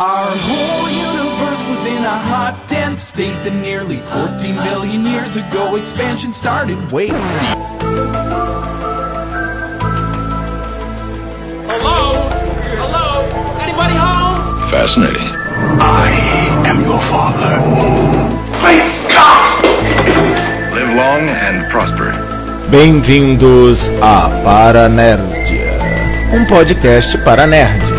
Our whole universe was in a hot, dense state that nearly 14 billion years ago expansion started. Wait. Hello? Hello? Anybody home? Fascinating. I am your father. Great Scott! Live long and prosper. Bem-vindos a Paranerdia, um podcast para nerds.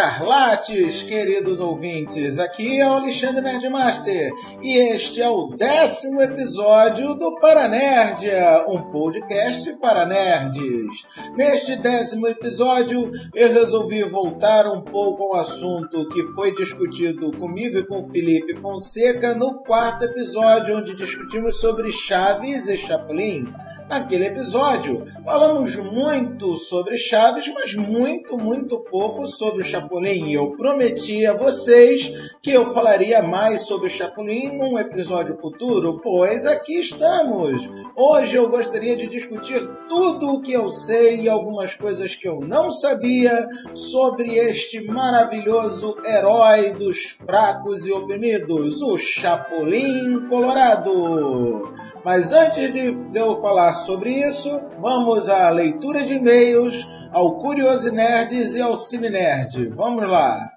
Escarlates, queridos ouvintes. Aqui é o Alexandre Nerdmaster e este é o décimo episódio do Paranerdia, um podcast para nerds. Neste décimo episódio, eu resolvi voltar um pouco ao assunto que foi discutido comigo e com o Felipe Fonseca no quarto episódio, onde discutimos sobre Chaves e Chapolin. Naquele episódio, falamos muito sobre Chaves, mas muito, muito pouco sobre o Chapolin. Eu prometi a vocês que eu falaria mais sobre o Chapolin num episódio futuro, pois aqui estamos. Hoje eu gostaria de discutir tudo o que eu sei e algumas coisas que eu não sabia sobre este maravilhoso herói dos fracos e oprimidos, o Chapolin Colorado. Mas antes de eu falar sobre isso, vamos à leitura de e-mails, ao Curioso Nerds e ao Cine Nerd. Vamos lá!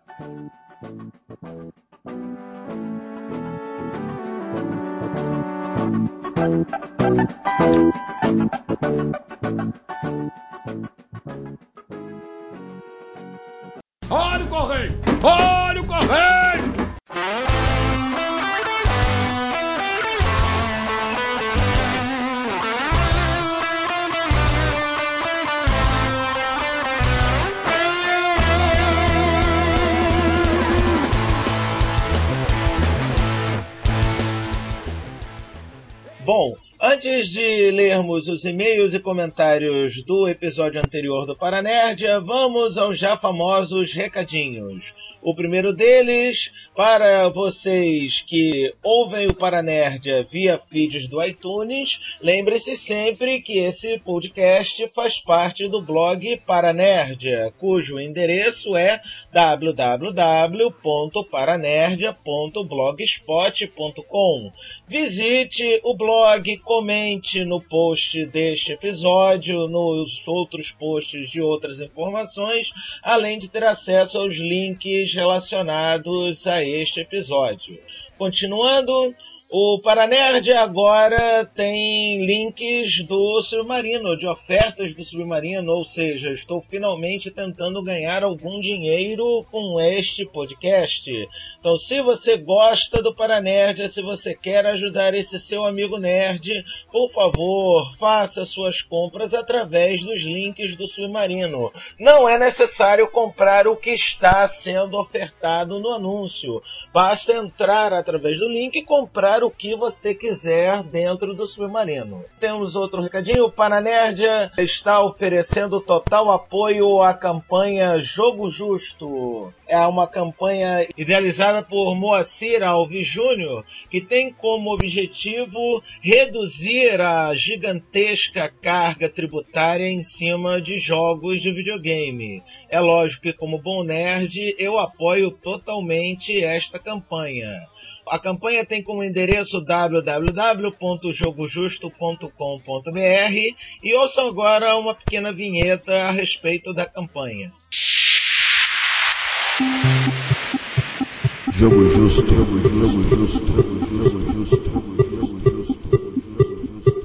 Lermos os e-mails e comentários do episódio anterior do Paranerdia, vamos aos já famosos recadinhos. O primeiro deles, para vocês que ouvem o Paranerdia via feeds do iTunes, lembre-se sempre que esse podcast faz parte do blog Paranerdia, cujo endereço é www.paranerdia.blogspot.com. Visite o blog, comente no post deste episódio, nos outros posts de outras informações, além de ter acesso aos links relacionados a este episódio. Continuando, o Paranerd agora tem links do Submarino, de ofertas do Submarino, ou seja, estou finalmente tentando ganhar algum dinheiro com este podcast. Então, se você gosta do Paranerd, se você quer ajudar esse seu amigo nerd, por favor, faça suas compras através dos links do Submarino. Não é necessário comprar o que está sendo ofertado no anúncio. Basta entrar através do link e comprar o que você quiser dentro do Submarino. Temos outro recadinho. O Paranerdia está oferecendo total apoio à campanha Jogo Justo. É uma campanha idealizada por Moacir Alves Júnior, que tem como objetivo reduzir a gigantesca carga tributária em cima de jogos de videogame. É lógico que, como bom nerd, eu apoio totalmente esta campanha. A campanha tem como endereço www.jogojusto.com.br e ouçam agora uma pequena vinheta a respeito da campanha. Jogo justo, jogo justo, jogo justo, jogo justo, jogo justo.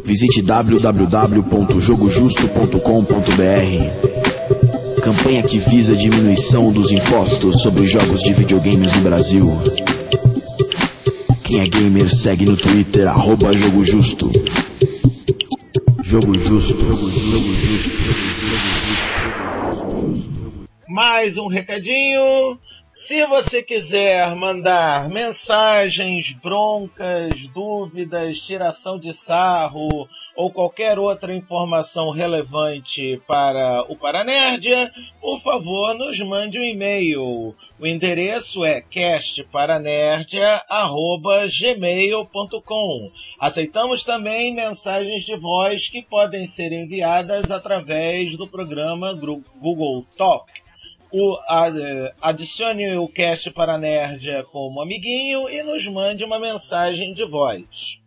Visite www.jogojusto.com.br. Campanha que visa a diminuição dos impostos sobre os jogos de videogames no Brasil. Quem é gamer segue no Twitter, arroba Jogo Justo. Jogo Justo, jogo justo, jogo justo. Mais um recadinho. Se você quiser mandar mensagens, broncas, dúvidas, tiração de sarro ou qualquer outra informação relevante para o Paranerdia, por favor, nos mande um e-mail. O endereço é castparanerdia@gmail.com. Aceitamos também mensagens de voz que podem ser enviadas através do programa Google Talk o, adicione o cast para Nerd como amiguinho e nos mande uma mensagem de voz.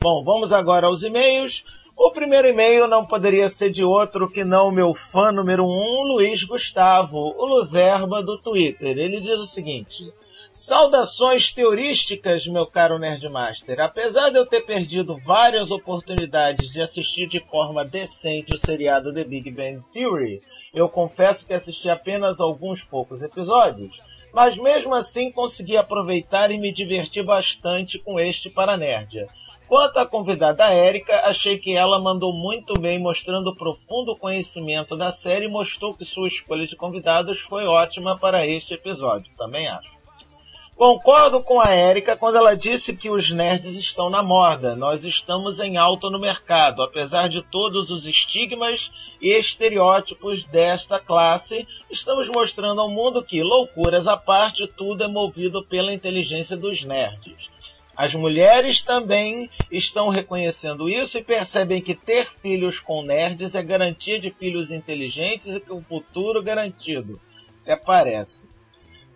Bom, vamos agora aos e-mails. O primeiro e-mail não poderia ser de outro que não o meu fã número um, Luiz Gustavo, o Luzerba do Twitter. Ele diz o seguinte: Saudações teorísticas, meu caro Nerdmaster. Apesar de eu ter perdido várias oportunidades de assistir de forma decente o seriado The Big Bang Theory, eu confesso que assisti apenas alguns poucos episódios, mas mesmo assim consegui aproveitar e me divertir bastante com este Paranerdia. Quanto à convidada Érica, achei que ela mandou muito bem mostrando profundo conhecimento da série e mostrou que sua escolha de convidados foi ótima para este episódio, também acho. Concordo com a Érica quando ela disse que os nerds estão na moda. Nós estamos em alta no mercado, apesar de todos os estigmas e estereótipos desta classe. Estamos mostrando ao mundo que, loucuras à parte, tudo é movido pela inteligência dos nerds. As mulheres também estão reconhecendo isso e percebem que ter filhos com nerds é garantia de filhos inteligentes e o futuro garantido. Até parece.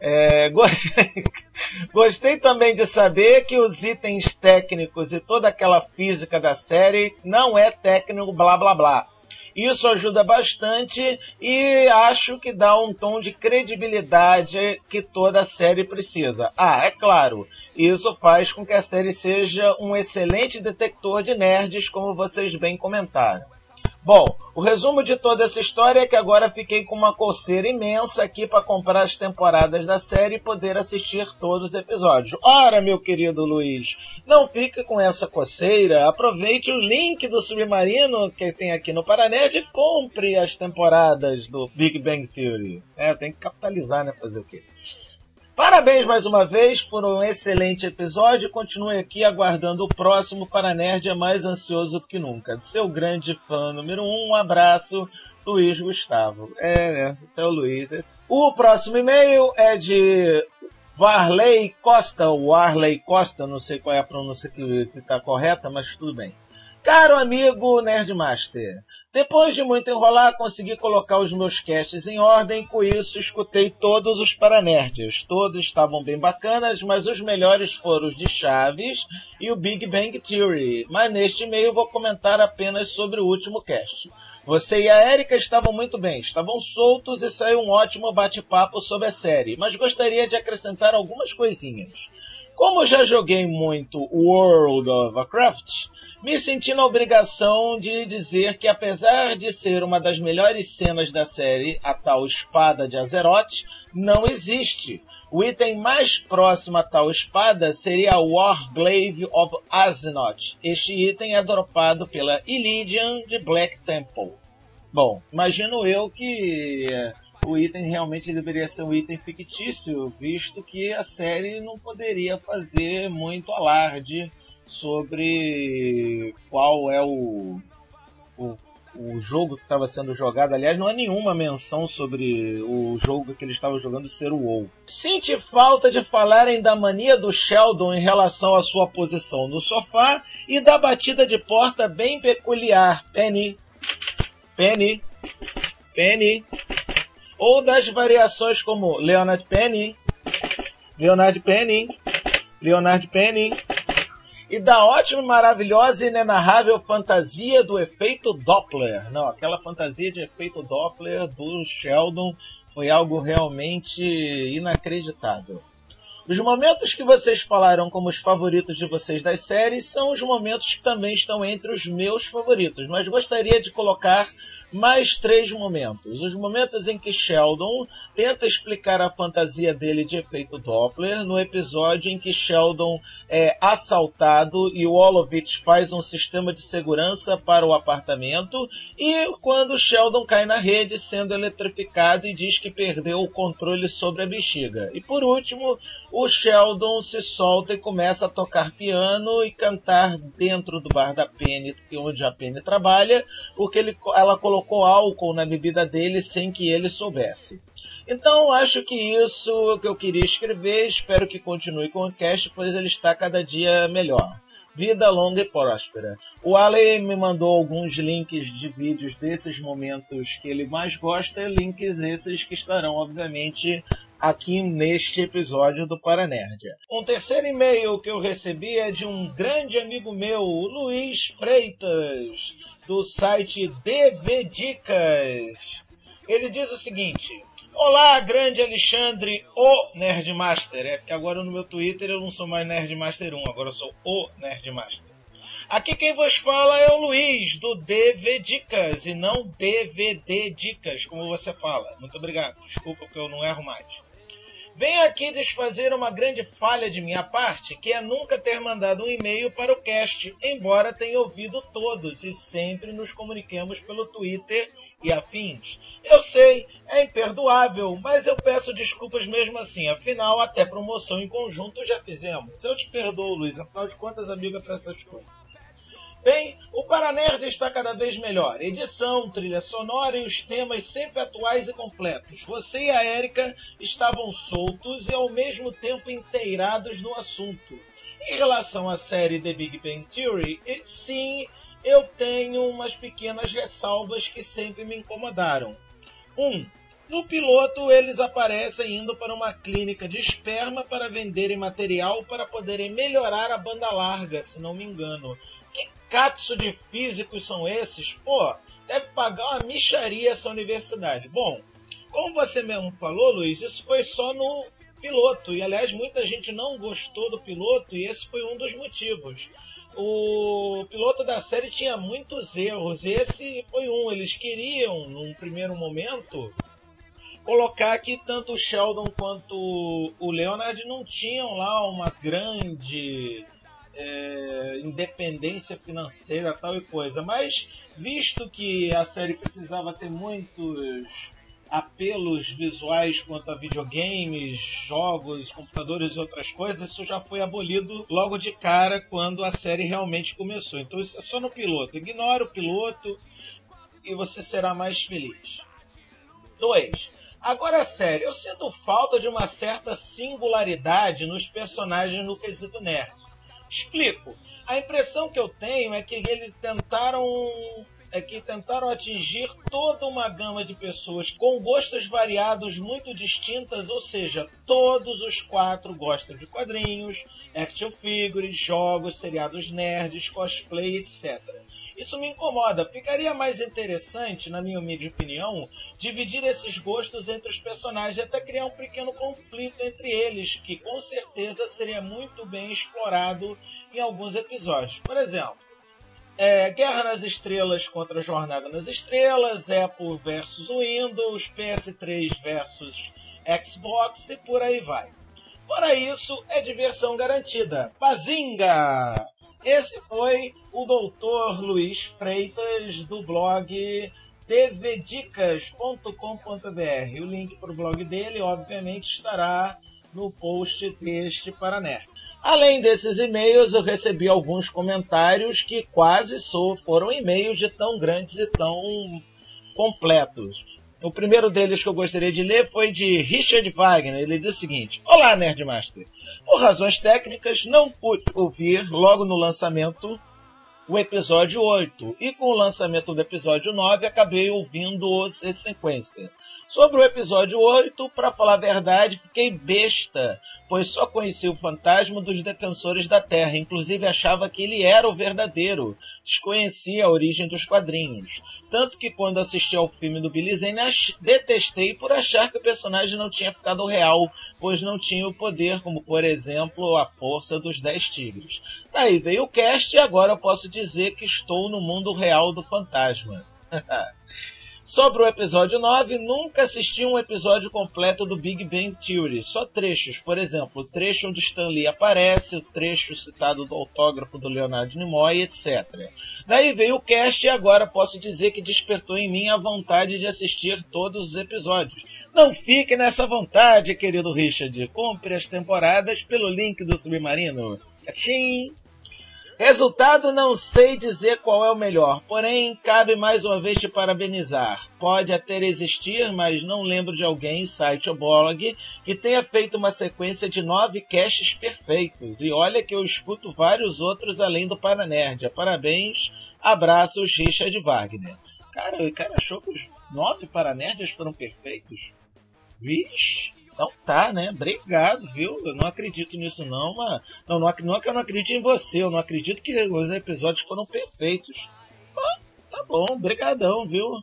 É, gostei, gostei também de saber que os itens técnicos e toda aquela física da série não é técnico blá blá blá. Isso ajuda bastante e acho que dá um tom de credibilidade que toda série precisa. Ah, é claro, isso faz com que a série seja um excelente detector de nerds, como vocês bem comentaram. Bom, o resumo de toda essa história é que agora fiquei com uma coceira imensa aqui para comprar as temporadas da série e poder assistir todos os episódios. Ora, meu querido Luiz, não fique com essa coceira, aproveite o link do Submarino que tem aqui no Paranet e compre as temporadas do Big Bang Theory. É, tem que capitalizar, né? Fazer o quê? Parabéns mais uma vez por um excelente episódio. Continue aqui aguardando o próximo para Nerd é mais ansioso que nunca. Seu grande fã número um, um abraço, Luiz Gustavo. É, né? Esse é o Luiz. O próximo e-mail é de Varley Costa, o Arley Costa, não sei qual é a pronúncia que está correta, mas tudo bem. Caro amigo Nerdmaster, depois de muito enrolar, consegui colocar os meus casts em ordem, com isso escutei todos os Paranerds. Todos estavam bem bacanas, mas os melhores foram os de Chaves e o Big Bang Theory. Mas neste e-mail vou comentar apenas sobre o último cast. Você e a Erika estavam muito bem, estavam soltos e saiu um ótimo bate-papo sobre a série, mas gostaria de acrescentar algumas coisinhas. Como já joguei muito World of Warcraft, me senti na obrigação de dizer que apesar de ser uma das melhores cenas da série, a tal espada de Azeroth, não existe. O item mais próximo a tal espada seria a Warglaive of Azeroth. Este item é dropado pela Illidian de Black Temple. Bom, imagino eu que eh, o item realmente deveria ser um item fictício, visto que a série não poderia fazer muito alarde sobre qual é o, o, o jogo que estava sendo jogado. Aliás, não há nenhuma menção sobre o jogo que ele estava jogando ser o WoW. Sente falta de falarem da mania do Sheldon em relação à sua posição no sofá e da batida de porta bem peculiar. Penny, Penny, Penny. Ou das variações como Leonard Penny, Leonard Penny, Leonard Penny e da ótima, maravilhosa e inenarrável fantasia do efeito Doppler. Não, aquela fantasia de efeito Doppler do Sheldon foi algo realmente inacreditável. Os momentos que vocês falaram como os favoritos de vocês das séries são os momentos que também estão entre os meus favoritos, mas gostaria de colocar mais três momentos. Os momentos em que Sheldon tenta explicar a fantasia dele de efeito Doppler no episódio em que Sheldon é assaltado e o Olovich faz um sistema de segurança para o apartamento e quando Sheldon cai na rede sendo eletrificado e diz que perdeu o controle sobre a bexiga. E por último, o Sheldon se solta e começa a tocar piano e cantar dentro do bar da Penny, onde a Penny trabalha, porque ele, ela colocou álcool na bebida dele sem que ele soubesse. Então, acho que isso que eu queria escrever. Espero que continue com o cast, pois ele está cada dia melhor. Vida longa e próspera. O Ale me mandou alguns links de vídeos desses momentos que ele mais gosta, links esses que estarão, obviamente, aqui neste episódio do Paranerdia. Um terceiro e-mail que eu recebi é de um grande amigo meu, Luiz Freitas, do site DV Dicas. Ele diz o seguinte: Olá, grande Alexandre, o Nerdmaster. É porque agora no meu Twitter eu não sou mais Nerdmaster 1, agora eu sou o Nerdmaster. Aqui quem vos fala é o Luiz, do DV Dicas, e não DVD Dicas, como você fala. Muito obrigado, desculpa que eu não erro mais. Venho aqui desfazer uma grande falha de minha parte, que é nunca ter mandado um e-mail para o cast, embora tenha ouvido todos e sempre nos comuniquemos pelo Twitter e afins. Eu sei, é imperdoável, mas eu peço desculpas mesmo assim. Afinal, até promoção em conjunto já fizemos. Eu te perdoo, Luiz. Afinal de contas, amiga para essas coisas. Bem, o Paranerd está cada vez melhor. Edição, trilha sonora e os temas sempre atuais e completos. Você e a Érica estavam soltos e ao mesmo tempo inteirados no assunto. Em relação à série The Big Bang Theory, sim, eu tenho umas pequenas ressalvas que sempre me incomodaram. Um, no piloto, eles aparecem indo para uma clínica de esperma para venderem material para poderem melhorar a banda larga, se não me engano. Que catso de físicos são esses? Pô, deve pagar uma micharia essa universidade. Bom, como você mesmo falou, Luiz, isso foi só no piloto. E aliás, muita gente não gostou do piloto e esse foi um dos motivos. O piloto da série tinha muitos erros. Esse foi um. Eles queriam, num primeiro momento, colocar que tanto o Sheldon quanto o Leonard não tinham lá uma grande é, independência financeira tal e coisa. Mas visto que a série precisava ter muitos apelos visuais quanto a videogames, jogos, computadores e outras coisas, isso já foi abolido logo de cara quando a série realmente começou. Então isso é só no piloto. Ignora o piloto e você será mais feliz. 2. Agora é sério, eu sinto falta de uma certa singularidade nos personagens no quesito nerd. Explico. A impressão que eu tenho é que eles tentaram é que tentaram atingir toda uma gama de pessoas com gostos variados muito distintas, ou seja, todos os quatro gostam de quadrinhos, action figures, jogos, seriados nerds, cosplay, etc. Isso me incomoda. Ficaria mais interessante, na minha humilde opinião, dividir esses gostos entre os personagens e até criar um pequeno conflito entre eles, que com certeza seria muito bem explorado em alguns episódios. Por exemplo, é, Guerra nas Estrelas contra Jornada nas Estrelas, Apple versus Windows, PS3 versus Xbox e por aí vai. Fora isso, é diversão garantida. Bazinga! Esse foi o doutor Luiz Freitas do blog tvdicas.com.br. O link para o blog dele, obviamente, estará no post deste Paraner. Além desses e-mails, eu recebi alguns comentários que quase sou, foram e-mails de tão grandes e tão completos. O primeiro deles que eu gostaria de ler foi de Richard Wagner. Ele diz o seguinte: Olá, Nerdmaster. Por razões técnicas, não pude ouvir logo no lançamento o episódio 8. E com o lançamento do episódio 9, acabei ouvindo-os em sequência. Sobre o episódio 8, para falar a verdade, fiquei besta pois só conhecia o fantasma dos defensores da Terra, inclusive achava que ele era o verdadeiro, desconhecia a origem dos quadrinhos. Tanto que quando assisti ao filme do Billy Zane, detestei por achar que o personagem não tinha ficado real, pois não tinha o poder, como por exemplo a força dos Dez Tigres. Daí veio o cast e agora eu posso dizer que estou no mundo real do fantasma. Sobre o episódio 9, nunca assisti um episódio completo do Big Bang Theory, só trechos. Por exemplo, o trecho onde Stan Lee aparece, o trecho citado do autógrafo do Leonardo Nimoy, etc. Daí veio o cast e agora posso dizer que despertou em mim a vontade de assistir todos os episódios. Não fique nessa vontade, querido Richard. Compre as temporadas pelo link do Submarino. Tchim! Resultado não sei dizer qual é o melhor, porém cabe mais uma vez te parabenizar. Pode até existir, mas não lembro de alguém, site ou blog, que tenha feito uma sequência de nove caches perfeitos. E olha que eu escuto vários outros além do Paranerd. Parabéns, abraços Richard Wagner. Cara, o cara achou que os nove Paranerds foram perfeitos? Vixe! Então tá, né? Obrigado, viu? Eu não acredito nisso não, mas... Não, não, não é que eu não acredito em você, eu não acredito que os episódios foram perfeitos. Tá bom, brigadão, viu?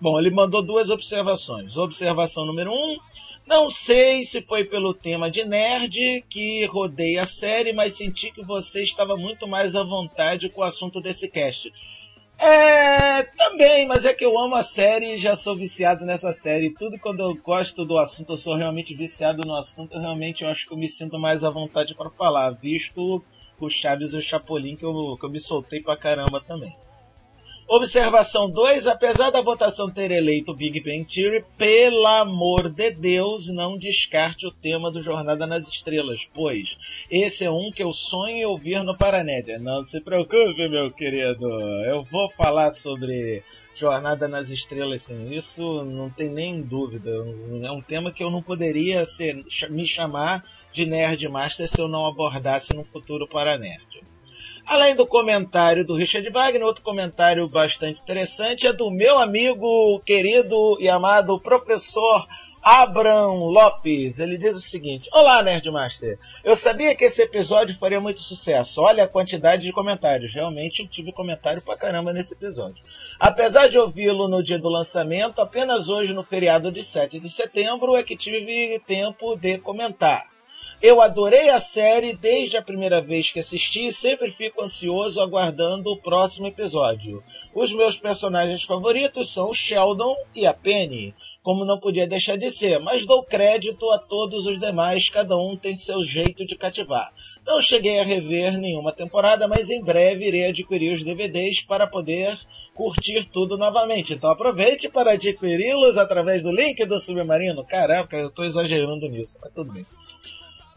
Bom, ele mandou duas observações. Observação número um, não sei se foi pelo tema de nerd que rodei a série, mas senti que você estava muito mais à vontade com o assunto desse cast. É, também, mas é que eu amo a série e já sou viciado nessa série. Tudo quando eu gosto do assunto, eu sou realmente viciado no assunto, realmente eu acho que eu me sinto mais à vontade para falar, visto o Chaves e o Chapolin que eu, que eu me soltei pra caramba também. Observação 2. Apesar da votação ter eleito Big Bang Theory, pelo amor de Deus, não descarte o tema do Jornada nas Estrelas, pois esse é um que eu sonho ouvir no Paranédia. Não se preocupe, meu querido. Eu vou falar sobre Jornada nas Estrelas, sim. Isso não tem nem dúvida. É um tema que eu não poderia ser, me chamar de Nerd Master se eu não abordasse no futuro Paranerd. Além do comentário do Richard Wagner, outro comentário bastante interessante é do meu amigo querido e amado professor Abraham Lopes. Ele diz o seguinte: Olá, Nerdmaster. Eu sabia que esse episódio faria muito sucesso. Olha a quantidade de comentários. Realmente eu tive comentário pra caramba nesse episódio. Apesar de ouvi-lo no dia do lançamento, apenas hoje no feriado de 7 de setembro é que tive tempo de comentar. Eu adorei a série desde a primeira vez que assisti e sempre fico ansioso aguardando o próximo episódio. Os meus personagens favoritos são o Sheldon e a Penny, como não podia deixar de ser, mas dou crédito a todos os demais, cada um tem seu jeito de cativar. Não cheguei a rever nenhuma temporada, mas em breve irei adquirir os DVDs para poder curtir tudo novamente. Então aproveite para adquiri-los através do link do Submarino. Caraca, eu estou exagerando nisso, mas tudo bem.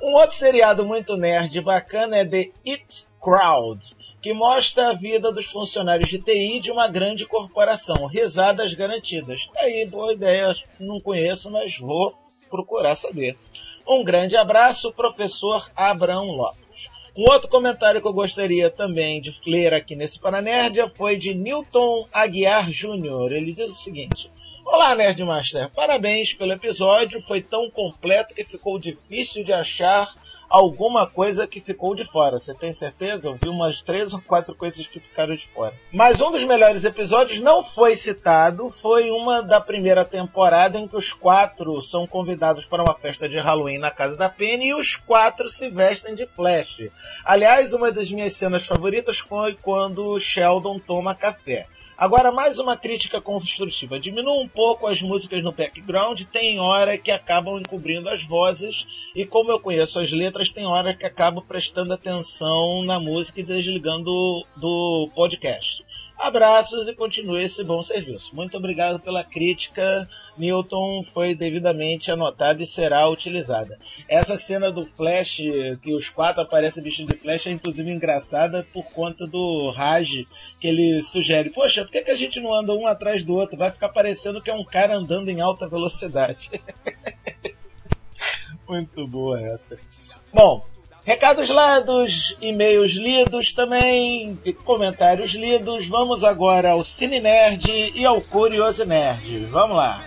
Um outro seriado muito nerd bacana é The It Crowd, que mostra a vida dos funcionários de TI de uma grande corporação. Risadas garantidas. Tá aí, boa ideia. Não conheço, mas vou procurar saber. Um grande abraço, professor Abraão Lopes. Um outro comentário que eu gostaria também de ler aqui nesse Paranerdia foi de Newton Aguiar Jr. Ele diz o seguinte: Olá, Nerdmaster. Parabéns pelo episódio. Foi tão completo que ficou difícil de achar alguma coisa que ficou de fora. Você tem certeza? Eu vi umas três ou quatro coisas que ficaram de fora. Mas um dos melhores episódios não foi citado. Foi uma da primeira temporada em que os quatro são convidados para uma festa de Halloween na casa da Penny e os quatro se vestem de Flash. Aliás, uma das minhas cenas favoritas foi quando Sheldon toma café. Agora, mais uma crítica construtiva. Diminua um pouco as músicas no background, tem hora que acabam encobrindo as vozes, e como eu conheço as letras, tem hora que acabo prestando atenção na música e desligando do podcast. Abraços e continue esse bom serviço. Muito obrigado pela crítica. Newton foi devidamente anotada e será utilizada. Essa cena do Flash, que os quatro aparecem vestidos de Flash, é inclusive engraçada por conta do Raj, que ele sugere. Poxa, por que, que a gente não anda um atrás do outro? Vai ficar parecendo que é um cara andando em alta velocidade. Muito boa essa. Bom, Recados lados, e-mails lidos também, comentários lidos. Vamos agora ao Cine Nerd e ao Curioso Nerd. Vamos lá.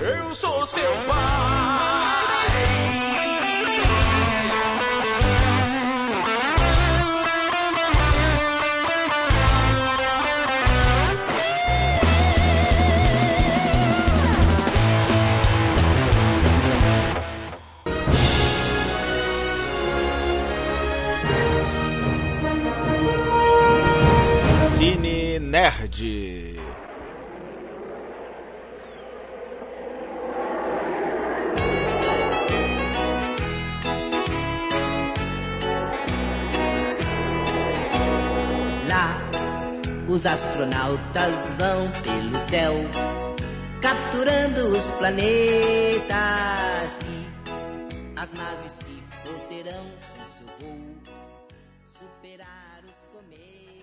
Eu sou seu pai. Nerd. Lá, os astronautas vão pelo céu, capturando os planetas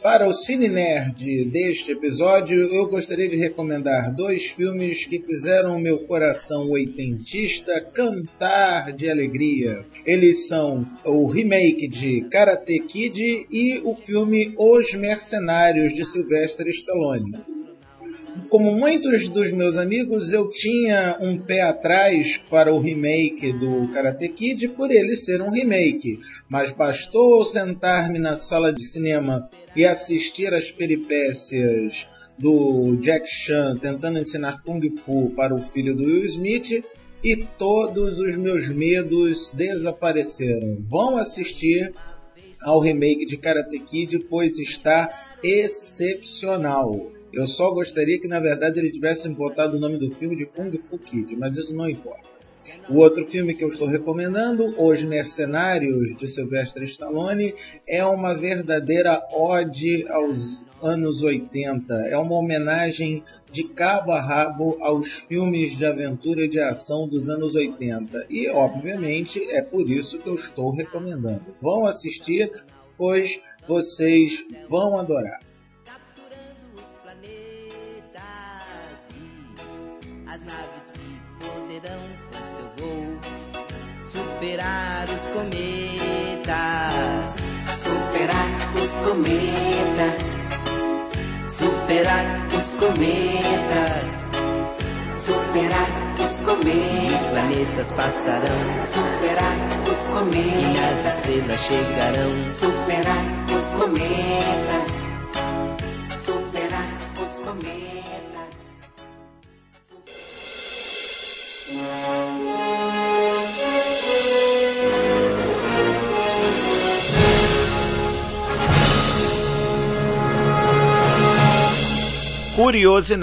Para o Cine Nerd deste episódio, eu gostaria de recomendar dois filmes que fizeram meu coração oitentista cantar de alegria. Eles são o remake de Karate Kid e o filme Os Mercenários de Sylvester Stallone. Como muitos dos meus amigos, eu tinha um pé atrás para o remake do Karate Kid por ele ser um remake, mas bastou sentar-me na sala de cinema e assistir às peripécias do Jack Chan tentando ensinar Kung Fu para o filho do Will Smith e todos os meus medos desapareceram. Vão assistir ao remake de Karate Kid, pois está excepcional. Eu só gostaria que, na verdade, ele tivesse botado o nome do filme de Kung Fu Kid, mas isso não importa. O outro filme que eu estou recomendando, Os Mercenários, de Sylvester Stallone, é uma verdadeira ode aos anos 80. É uma homenagem de cabo a rabo aos filmes de aventura e de ação dos anos 80. E, obviamente, é por isso que eu estou recomendando. Vão assistir, pois vocês vão adorar. Superar os cometas. Superar os cometas. Superar os cometas. Superar os cometas. Os planetas passarão. Superar os cometas. E as estrelas chegarão. Superar os cometas. Curioso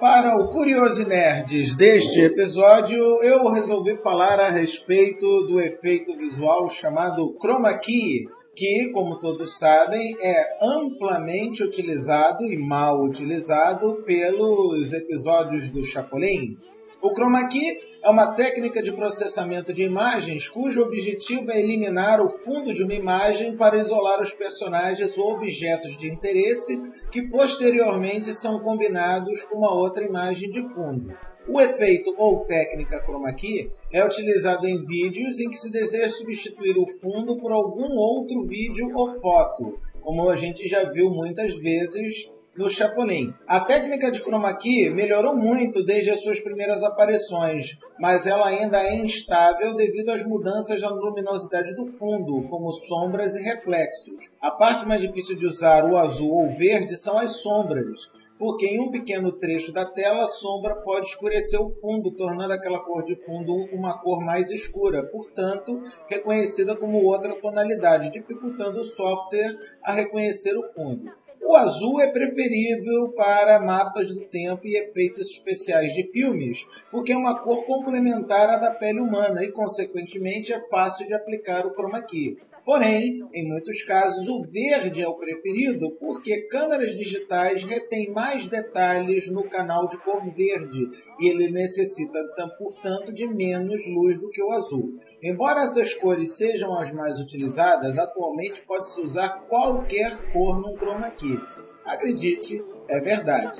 Para o Curioso Nerds deste episódio, eu resolvi falar a respeito do efeito visual chamado Chroma Key, que, como todos sabem, é amplamente utilizado e mal utilizado pelos episódios do Chapolin. O Chroma Key é uma técnica de processamento de imagens cujo objetivo é eliminar o fundo de uma imagem para isolar os personagens ou objetos de interesse que posteriormente são combinados com uma outra imagem de fundo. O efeito ou técnica chroma key é utilizado em vídeos em que se deseja substituir o fundo por algum outro vídeo ou foto, como a gente já viu muitas vezes no Chapolin. A técnica de chroma key melhorou muito desde as suas primeiras aparições, mas ela ainda é instável devido às mudanças na luminosidade do fundo, como sombras e reflexos. A parte mais difícil de usar o azul ou verde são as sombras, porque em um pequeno trecho da tela a sombra pode escurecer o fundo, tornando aquela cor de fundo uma cor mais escura, portanto, reconhecida como outra tonalidade, dificultando o software a reconhecer o fundo. O azul é preferível para mapas do tempo e efeitos especiais de filmes, porque é uma cor complementar à da pele humana e, consequentemente, é fácil de aplicar o chroma key. Porém, em muitos casos, o verde é o preferido porque câmeras digitais retêm mais detalhes no canal de cor verde e ele necessita, portanto, de menos luz do que o azul. Embora essas cores sejam as mais utilizadas, atualmente pode-se usar qualquer cor no chroma key. Acredite, é verdade.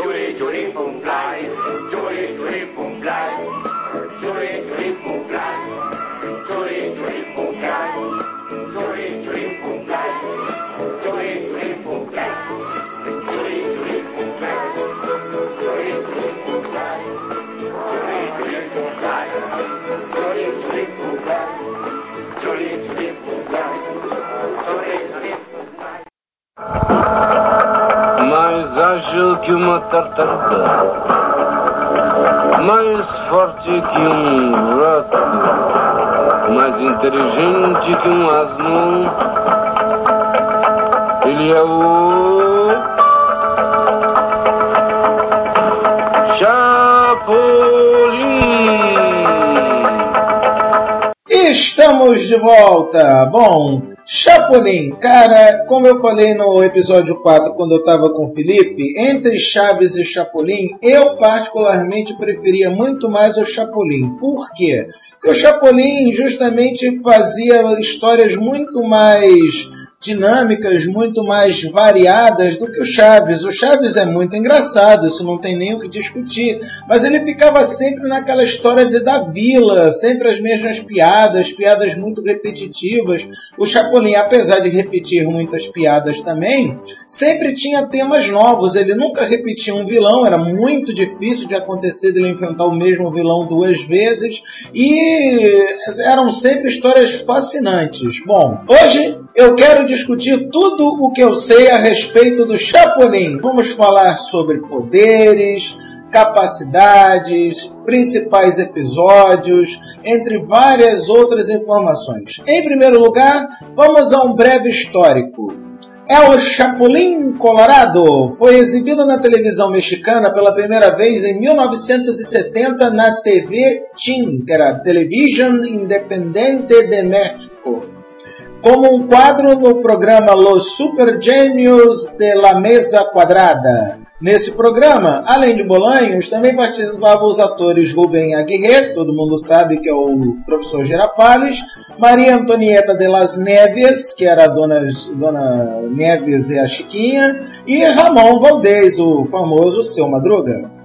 Joy, joy, boom, fly. Joy, joy, boom, fly. Joy, joy, boom, fly. Ágil que uma tartaruga, mais forte que um rato, mais inteligente que um asno. Ele é o Chapolin. Estamos de volta! Bom, Chapolin, cara, como eu falei no episódio 4 quando eu tava com o Felipe, entre Chaves e Chapolin, eu particularmente preferia muito mais o Chapolin. Por quê? Porque o Chapolin justamente fazia histórias muito mais dinâmicas muito mais variadas do que o Chaves. O Chaves é muito engraçado, isso não tem nem o que discutir, mas ele ficava sempre naquela história de, da vila, sempre as mesmas piadas, piadas muito repetitivas. O Chapolin, apesar de repetir muitas piadas também, sempre tinha temas novos, ele nunca repetia um vilão, era muito difícil de acontecer dele enfrentar o mesmo vilão duas vezes, e eram sempre histórias fascinantes. Bom, hoje eu quero discutir tudo o que eu sei a respeito do Chapolin. Vamos falar sobre poderes, capacidades, principais episódios, entre várias outras informações. Em primeiro lugar, vamos a um breve histórico. El Chapulín Colorado foi exibido na televisão mexicana pela primeira vez em 1970 na TV TIM, que era Television Independente de México como um quadro no programa Los Super Genios de la Mesa Quadrada. Nesse programa, além de Bolanhos, também participavam os atores Rubem Aguirre, todo mundo sabe que é o professor Girapales, Maria Antonieta de las Neves, que era a dona, dona Neves e a Chiquinha, e Ramon Valdez, o famoso Seu Madruga.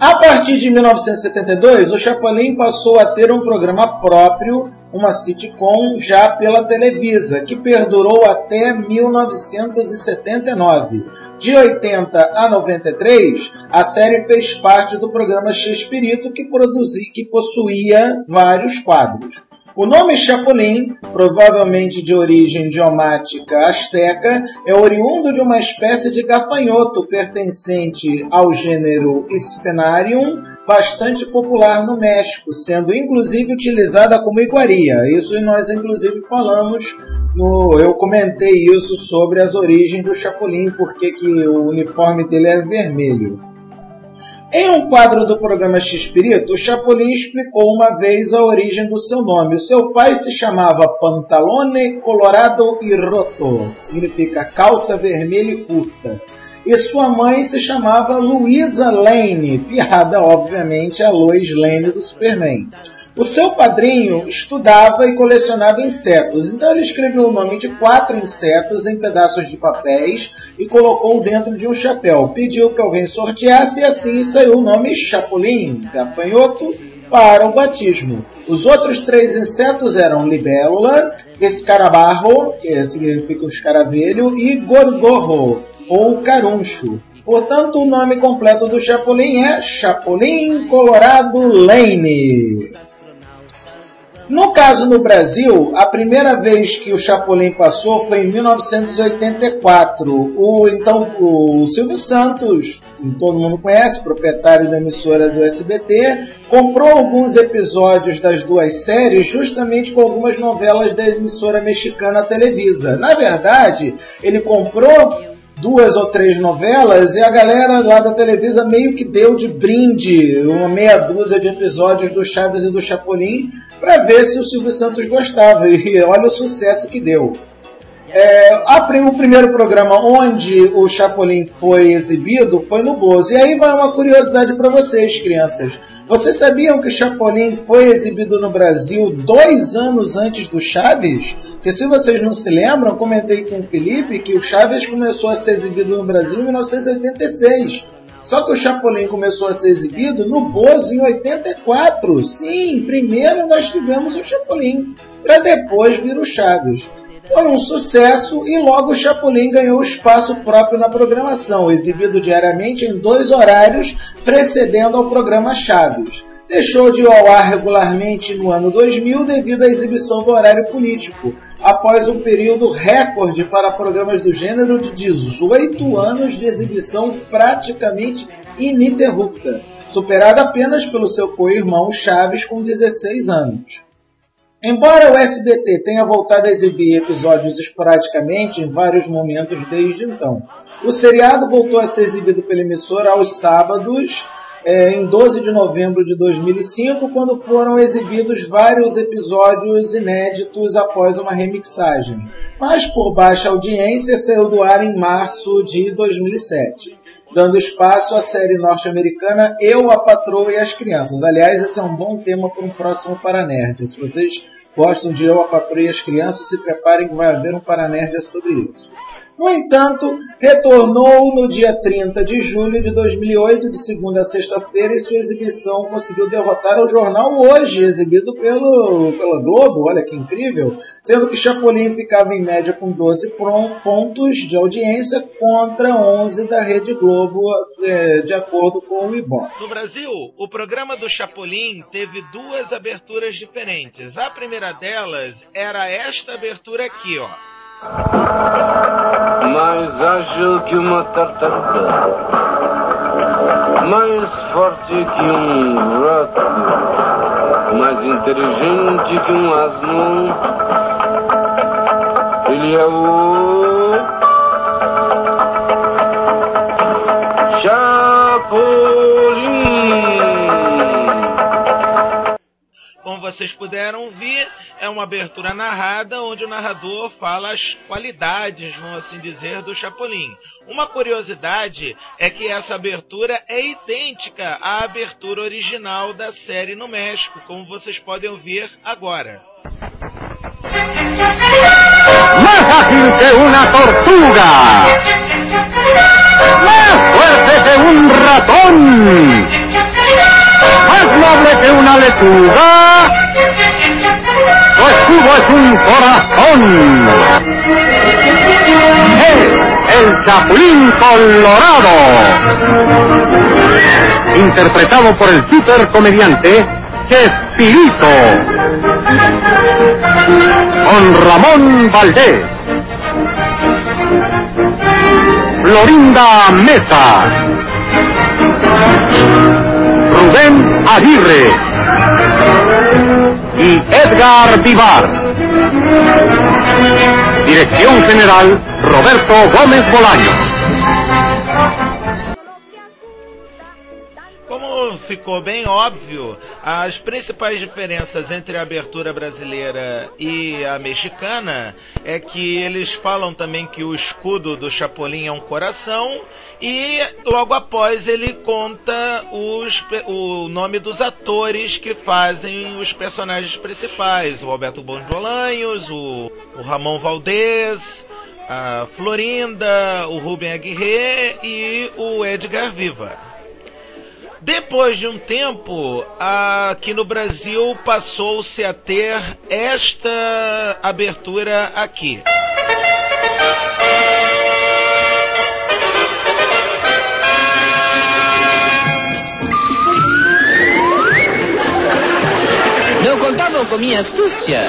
A partir de 1972, o Chapolin passou a ter um programa próprio, uma sitcom já pela Televisa, que perdurou até 1979. De 80 a 93, a série fez parte do programa X-Espírito, que, que possuía vários quadros. O nome Chapolin, provavelmente de origem idiomática asteca, é oriundo de uma espécie de gafanhoto pertencente ao gênero Sphenarium, bastante popular no México, sendo inclusive utilizada como iguaria. Isso nós inclusive falamos no, eu comentei isso sobre as origens do Chapolin, porque que o uniforme dele é vermelho. Em um quadro do programa X-Espírito, o Chapolin explicou uma vez a origem do seu nome. O seu pai se chamava Pantalone Colorado e Roto, significa calça vermelha e curta. E sua mãe se chamava Louisa Lane, piada, obviamente, a Lois Lane do Superman. O seu padrinho estudava e colecionava insetos, então ele escreveu o nome de quatro insetos em pedaços de papéis e colocou dentro de um chapéu. Pediu que alguém sorteasse e assim saiu o nome Chapolin, gafanhoto, para o batismo. Os outros três insetos eram libélula, escarabarro, que significa escaravelho, e gorgorro, ou caruncho. Portanto, o nome completo do Chapolin é Chapolin Colorado Lane. No caso no Brasil, a primeira vez que o Chapolin passou foi em 1984. O então o Silvio Santos, todo mundo conhece, proprietário da emissora do SBT, comprou alguns episódios das duas séries justamente com algumas novelas da emissora mexicana Televisa. Na verdade, ele comprou duas ou três novelas e a galera lá da Televisa meio que deu de brinde uma meia dúzia de episódios do Chaves e do Chapolin para ver se o Silvio Santos gostava. E olha o sucesso que deu. É, o primeiro programa onde o Chapolin foi exibido foi no Bozo. E aí vai uma curiosidade para vocês, crianças. Vocês sabiam que o Chapolin foi exibido no Brasil dois anos antes do Chaves? Que se vocês não se lembram, comentei com o Felipe que o Chaves começou a ser exibido no Brasil em 1986. Só que o Chapolin começou a ser exibido no Bozo em 84. Sim, primeiro nós tivemos o Chapolin, para depois vir o Chaves. Foi um sucesso e logo o Chapolin ganhou espaço próprio na programação, exibido diariamente em dois horários, precedendo ao programa Chaves. Deixou de ir ao ar regularmente no ano 2000 devido à exibição do horário político, após um período recorde para programas do gênero de 18 anos de exibição praticamente ininterrupta, superada apenas pelo seu co-irmão Chaves com 16 anos. Embora o SBT tenha voltado a exibir episódios esporadicamente em vários momentos desde então, o seriado voltou a ser exibido pela emissora aos sábados, é, em 12 de novembro de 2005, quando foram exibidos vários episódios inéditos após uma remixagem. Mas por baixa audiência saiu do ar em março de 2007 dando espaço à série norte-americana Eu, a Patroa e as Crianças. Aliás, esse é um bom tema para um próximo Paranerd. Se vocês gostam de Eu, a Patroa e as Crianças, se preparem que vai haver um Paranerd sobre isso. No entanto, retornou no dia 30 de julho de 2008, de segunda a sexta-feira, e sua exibição conseguiu derrotar o jornal Hoje, exibido pelo, pela Globo, olha que incrível, sendo que Chapolin ficava em média com 12 pontos de audiência contra 11 da Rede Globo, é, de acordo com o Ibope. No Brasil, o programa do Chapolin teve duas aberturas diferentes. A primeira delas era esta abertura aqui, ó mais ágil que uma tartaruga, mais forte que um rato, mais inteligente que um asno. Ele é o vocês puderam ver, é uma abertura narrada onde o narrador fala as qualidades, vamos assim dizer, do Chapolin. Uma curiosidade é que essa abertura é idêntica à abertura original da série no México, como vocês podem ouvir agora. Más ágil que una tortuga, más fuerte que un ratón. Más noble que una lechuga, su escudo es un corazón. Es el Chapulín Colorado, interpretado por el supercomediante Chespirito, con Ramón Valdés, Florinda Mesa, Rubén Aguirre y Edgar Vivar. Dirección General Roberto Gómez Bolaño. Ficou bem óbvio, as principais diferenças entre a abertura brasileira e a mexicana é que eles falam também que o escudo do Chapolin é um coração e logo após ele conta os, o nome dos atores que fazem os personagens principais: o Alberto Bonjolanhos, o, o Ramon Valdez, a Florinda, o Rubem Aguirre e o Edgar Viva. Depois de um tempo, aqui no Brasil passou-se a ter esta abertura aqui. Não contavam com minha astúcia.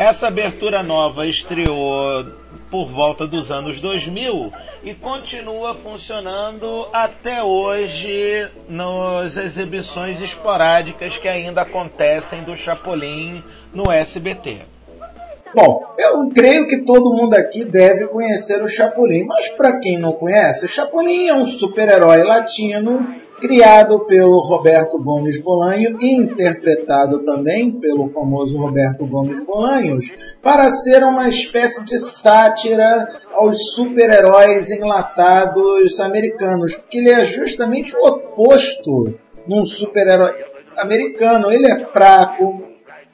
Essa abertura nova estreou por volta dos anos 2000 e continua funcionando até hoje nas exibições esporádicas que ainda acontecem do Chapolin no SBT. Bom, eu creio que todo mundo aqui deve conhecer o Chapolin, mas para quem não conhece, o Chapolin é um super-herói latino criado pelo Roberto Gomes Bolanho e interpretado também pelo famoso Roberto Gomes Bolanhos, para ser uma espécie de sátira aos super-heróis enlatados americanos, porque ele é justamente o oposto num super-herói americano. Ele é fraco,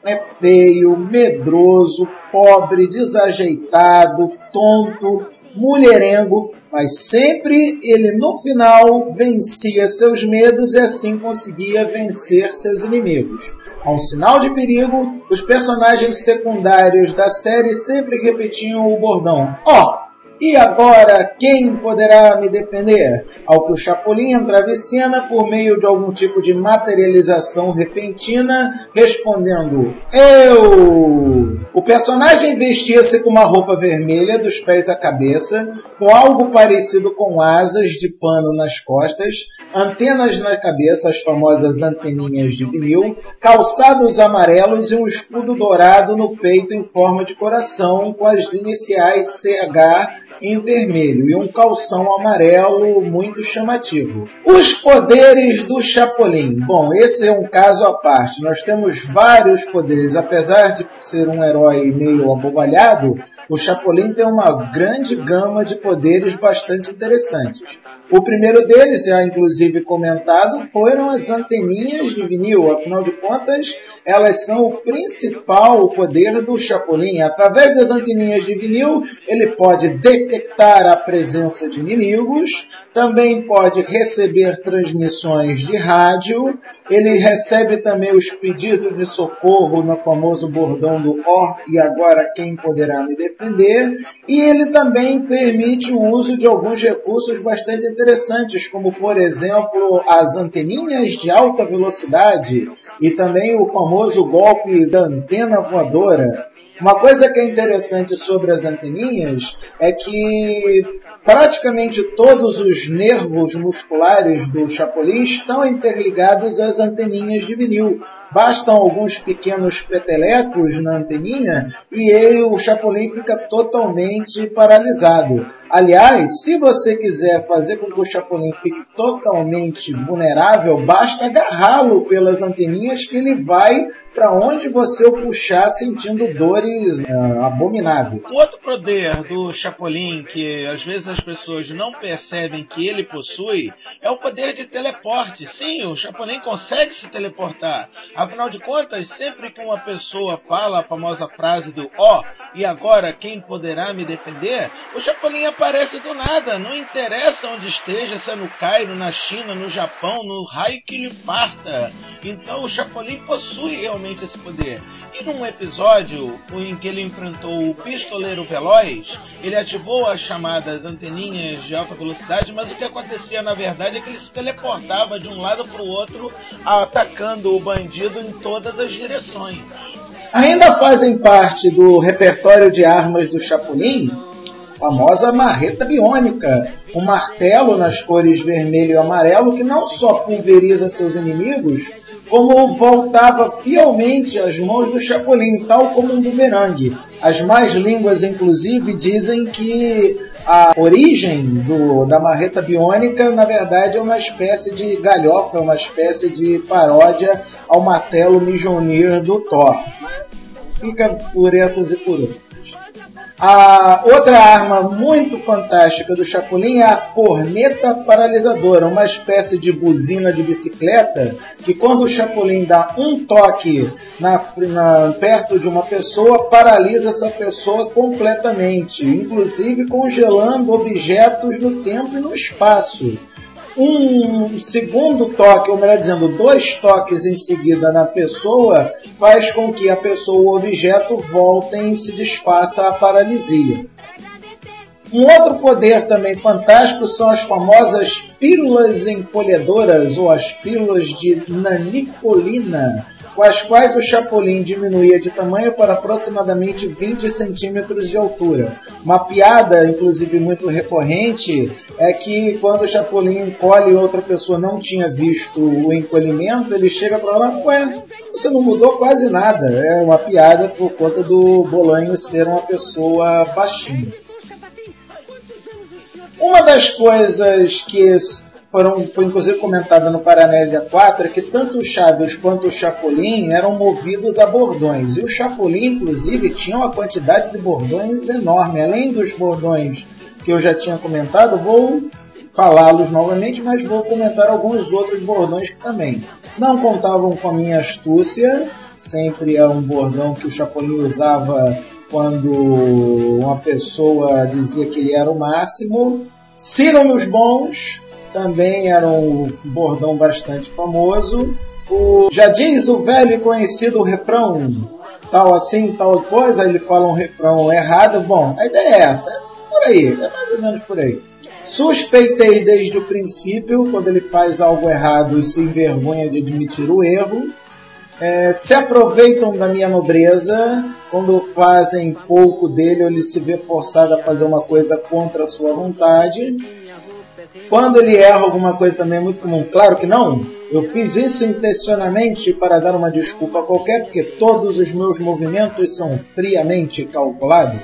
é feio, medroso, pobre, desajeitado, tonto, mulherengo, mas sempre ele no final vencia seus medos e assim conseguia vencer seus inimigos. A um sinal de perigo, os personagens secundários da série sempre repetiam o bordão: ó, oh, e agora, quem poderá me defender? Ao que o Chapolin entrava cena por meio de algum tipo de materialização repentina, respondendo: Eu! O personagem vestia-se com uma roupa vermelha dos pés à cabeça, com algo parecido com asas de pano nas costas, antenas na cabeça, as famosas anteninhas de vinil, calçados amarelos e um escudo dourado no peito em forma de coração, com as iniciais CH em vermelho e um calção amarelo muito chamativo. Os poderes do Chapolin. Bom, esse é um caso à parte. Nós temos vários poderes. Apesar de ser um herói meio abobalhado, o Chapolin tem uma grande gama de poderes bastante interessantes. O primeiro deles, já inclusive comentado, foram as anteninhas de vinil. Afinal de contas, elas são o principal poder do Chapolin. Através das anteninhas de vinil, ele pode detectar a presença de inimigos, também pode receber transmissões de rádio, ele recebe também os pedidos de socorro no famoso bordão do Or e agora quem poderá me defender, e ele também permite o uso de alguns recursos bastante interessantes, como por exemplo as anteninhas de alta velocidade e também o famoso golpe da antena voadora. Uma coisa que é interessante sobre as anteninhas é que praticamente todos os nervos musculares do Chapolin estão interligados às anteninhas de vinil. Bastam alguns pequenos petelecos na anteninha e ele, o Chapolin fica totalmente paralisado. Aliás, se você quiser fazer com que o Chapolin fique totalmente vulnerável, basta agarrá-lo pelas anteninhas que ele vai para onde você o puxar sentindo dores uh, abomináveis. Outro poder do Chapolin que às vezes as pessoas não percebem que ele possui é o poder de teleporte. Sim, o Chapolin consegue se teleportar. Afinal de contas, sempre que uma pessoa fala a famosa frase do ó, oh, e agora quem poderá me defender? O Chapolin aparece do nada, não interessa onde esteja, se é no Cairo, na China, no Japão, no raio que lhe parta. Então o Chapolin possui realmente esse poder. E num episódio em que ele enfrentou o pistoleiro veloz, ele ativou as chamadas anteninhas de alta velocidade, mas o que acontecia na verdade é que ele se teleportava de um lado para o outro, atacando o bandido em todas as direções. Ainda fazem parte do repertório de armas do Chapolin famosa marreta biônica, um martelo nas cores vermelho e amarelo que não só pulveriza seus inimigos, como voltava fielmente às mãos do Chapolin, tal como um bumerangue. As más línguas, inclusive, dizem que a origem do, da marreta biônica, na verdade, é uma espécie de galhofa, uma espécie de paródia ao martelo Mjolnir do Thor fica por essas e por outras. A outra arma muito fantástica do Chapolin é a corneta paralisadora, uma espécie de buzina de bicicleta que quando o Chapolin dá um toque na, na, perto de uma pessoa, paralisa essa pessoa completamente, inclusive congelando objetos no tempo e no espaço um segundo toque, ou melhor dizendo, dois toques em seguida na pessoa, faz com que a pessoa ou o objeto voltem e se desfaça a paralisia. Um outro poder também fantástico são as famosas pílulas empolhadoras ou as pílulas de nanicolina. Com as quais o Chapolin diminuía de tamanho para aproximadamente 20 centímetros de altura. Uma piada, inclusive muito recorrente, é que quando o Chapolin encolhe e outra pessoa não tinha visto o encolhimento, ele chega para lá, ué, você não mudou quase nada. É uma piada por conta do Bolanho ser uma pessoa baixinha. Uma das coisas que foram, foi inclusive comentada no Paranélia 4 é que tanto o Chaves quanto o Chapolin eram movidos a bordões. E o Chapolin, inclusive, tinha uma quantidade de bordões enorme. Além dos bordões que eu já tinha comentado, vou falá-los novamente, mas vou comentar alguns outros bordões que também não contavam com a minha astúcia. Sempre é um bordão que o Chapolin usava quando uma pessoa dizia que ele era o máximo. Sigam-me os bons, também era um bordão bastante famoso. O, já diz o velho e conhecido refrão, tal assim, tal coisa, ele fala um refrão errado. Bom, a ideia é essa, é por aí, é mais ou menos por aí. Suspeitei desde o princípio, quando ele faz algo errado e se envergonha de admitir o erro. É, se aproveitam da minha nobreza, quando fazem pouco dele, ele se vê forçado a fazer uma coisa contra a sua vontade. Quando ele erra alguma coisa também é muito comum. Claro que não. Eu fiz isso intencionalmente para dar uma desculpa qualquer, porque todos os meus movimentos são friamente calculados.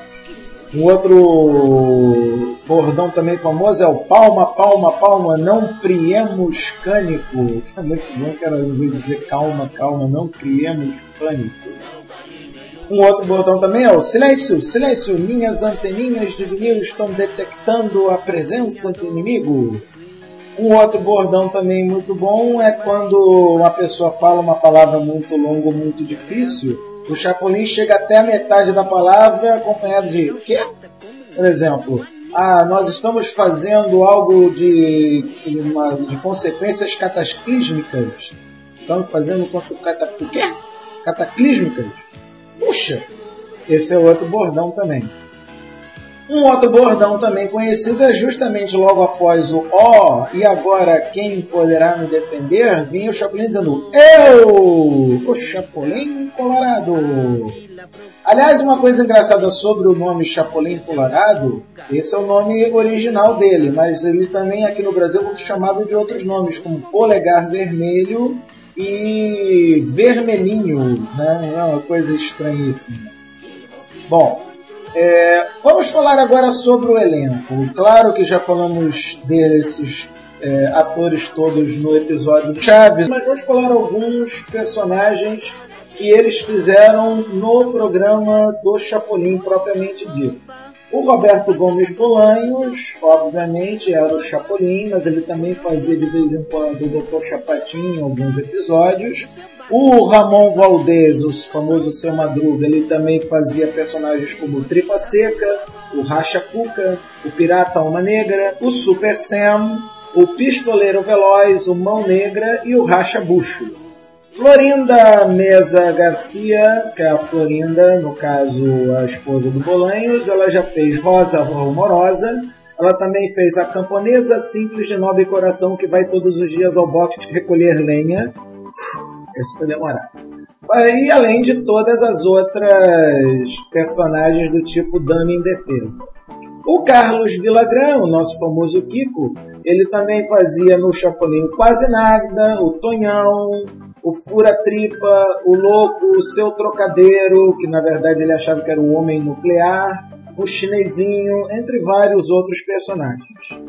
Um outro bordão também famoso é o palma, palma, palma, não criemos pânico. É muito bom, que era dizer calma, calma, não criemos pânico. Um outro bordão também é o silêncio, silêncio, minhas anteninhas de vinil estão detectando a presença do inimigo. Um outro bordão também muito bom é quando uma pessoa fala uma palavra muito longa muito difícil o Chapolin chega até a metade da palavra acompanhado de quê? Por exemplo, ah, nós estamos fazendo algo de, uma, de consequências cataclísmicas. Estamos fazendo o quê? cataclísmicas. Puxa, esse é outro bordão também. Um outro bordão também conhecido é justamente logo após o Ó, oh, e agora quem poderá me defender? Vinha o Chapolin dizendo Eu, o Chapolin Colorado. Aliás, uma coisa engraçada sobre o nome Chapolin Colorado, esse é o nome original dele, mas ele também aqui no Brasil é chamado de outros nomes, como Polegar Vermelho e Vermelhinho, né? É uma coisa estranhíssima. Bom, é, vamos falar agora sobre o elenco. Claro que já falamos desses é, atores todos no episódio Chaves, mas vamos falar alguns personagens que eles fizeram no programa do Chapolin propriamente dito. O Roberto Gomes Bolanhos, obviamente, era o Chapolin, mas ele também fazia de vez em quando o Dr. Chapatin em alguns episódios. O Ramon Valdez, o famoso Seu Madruga, ele também fazia personagens como o Tripa Seca, o Racha Cuca, o Pirata Alma Negra, o Super Sam, o Pistoleiro Veloz, o Mão Negra e o Racha Bucho. Florinda Mesa Garcia, que é a Florinda, no caso a esposa do Bolanhos, ela já fez Rosa Rumorosa, ela também fez a camponesa simples de nobre coração que vai todos os dias ao bote recolher lenha esse foi demorado. E além de todas as outras personagens do tipo Dama em Defesa. O Carlos Villagrán, o nosso famoso Kiko, ele também fazia no Chapolin quase nada, o Tonhão, o Fura Tripa, o Louco, o Seu Trocadeiro, que na verdade ele achava que era o Homem Nuclear, o Chinesinho, entre vários outros personagens.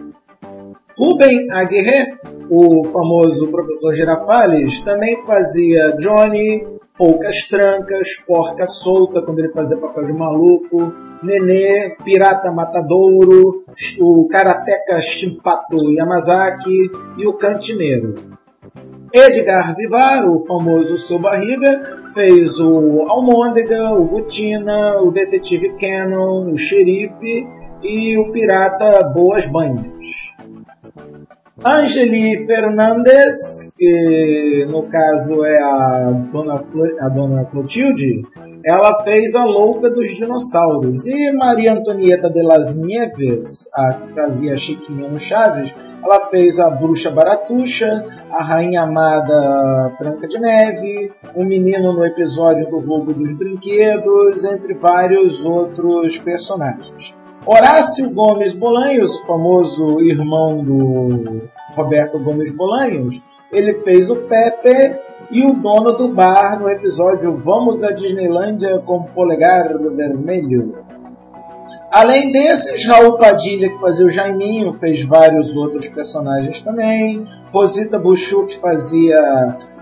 Rubem Aguirre, o famoso professor Girafales, também fazia Johnny, Poucas Trancas, Porca Solta, quando ele fazia papel de maluco, Nenê, Pirata Matadouro, o Karateka Shimpato Yamazaki e o Cantineiro. Edgar Vivar, o famoso Seu Barriga, fez o Almôndega, o Butina, o Detetive Cannon, o Xerife e o Pirata Boas Banhas. Angeli Fernandes, que no caso é a dona, a dona Clotilde, ela fez a Louca dos Dinossauros. E Maria Antonieta de las Nieves, a que fazia Chiquinha no Chaves, ela fez a Bruxa Baratuxa, a Rainha Amada Branca de Neve, o menino no episódio do Roubo dos Brinquedos, entre vários outros personagens. Horácio Gomes Bolanhos, o famoso irmão do Roberto Gomes Bolanhos, ele fez o Pepe e o dono do bar no episódio Vamos à Disneylândia com Polegar Vermelho. Além desses, Raul Padilha, que fazia o Jaiminho, fez vários outros personagens também. Rosita Buchu, que fazia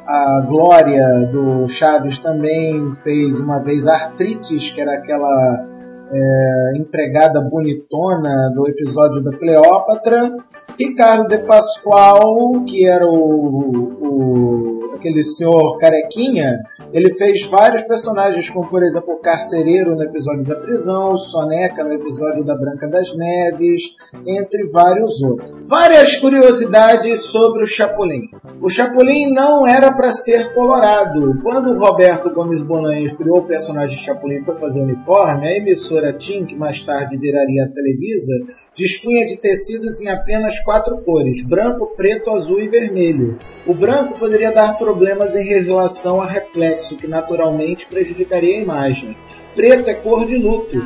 a Glória do Chaves, também fez uma vez Artrites, que era aquela é, empregada bonitona do episódio da Cleópatra. Ricardo de Pascoal, que era o, o, aquele senhor carequinha, ele fez vários personagens, como por exemplo o Carcereiro no episódio da prisão, Soneca no episódio da Branca das Neves, entre vários outros. Várias curiosidades sobre o Chapolin. O Chapolin não era para ser colorado. Quando o Roberto Gomes Bolanhos criou o personagem Chapolin foi fazer o uniforme, a emissora TIM, que mais tarde viraria a Televisa, dispunha de tecidos em apenas quatro cores: branco, preto, azul e vermelho. O branco poderia dar problemas em relação a reflexo, que naturalmente prejudicaria a imagem. Preto é cor de luto.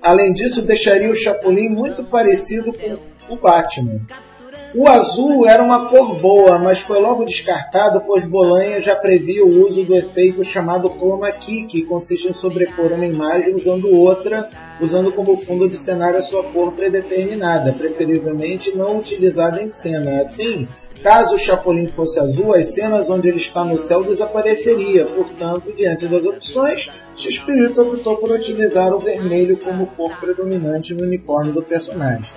Além disso, deixaria o Chapolin muito parecido com o Batman. O azul era uma cor boa, mas foi logo descartado, pois Bolanha já previa o uso do efeito chamado chroma key, que consiste em sobrepor uma imagem usando outra, usando como fundo de cenário a sua cor predeterminada, preferivelmente não utilizada em cena. Assim, caso o Chapolin fosse azul, as cenas onde ele está no céu desapareceria. Portanto, diante das opções, X-Espírito optou por utilizar o vermelho como cor predominante no uniforme do personagem.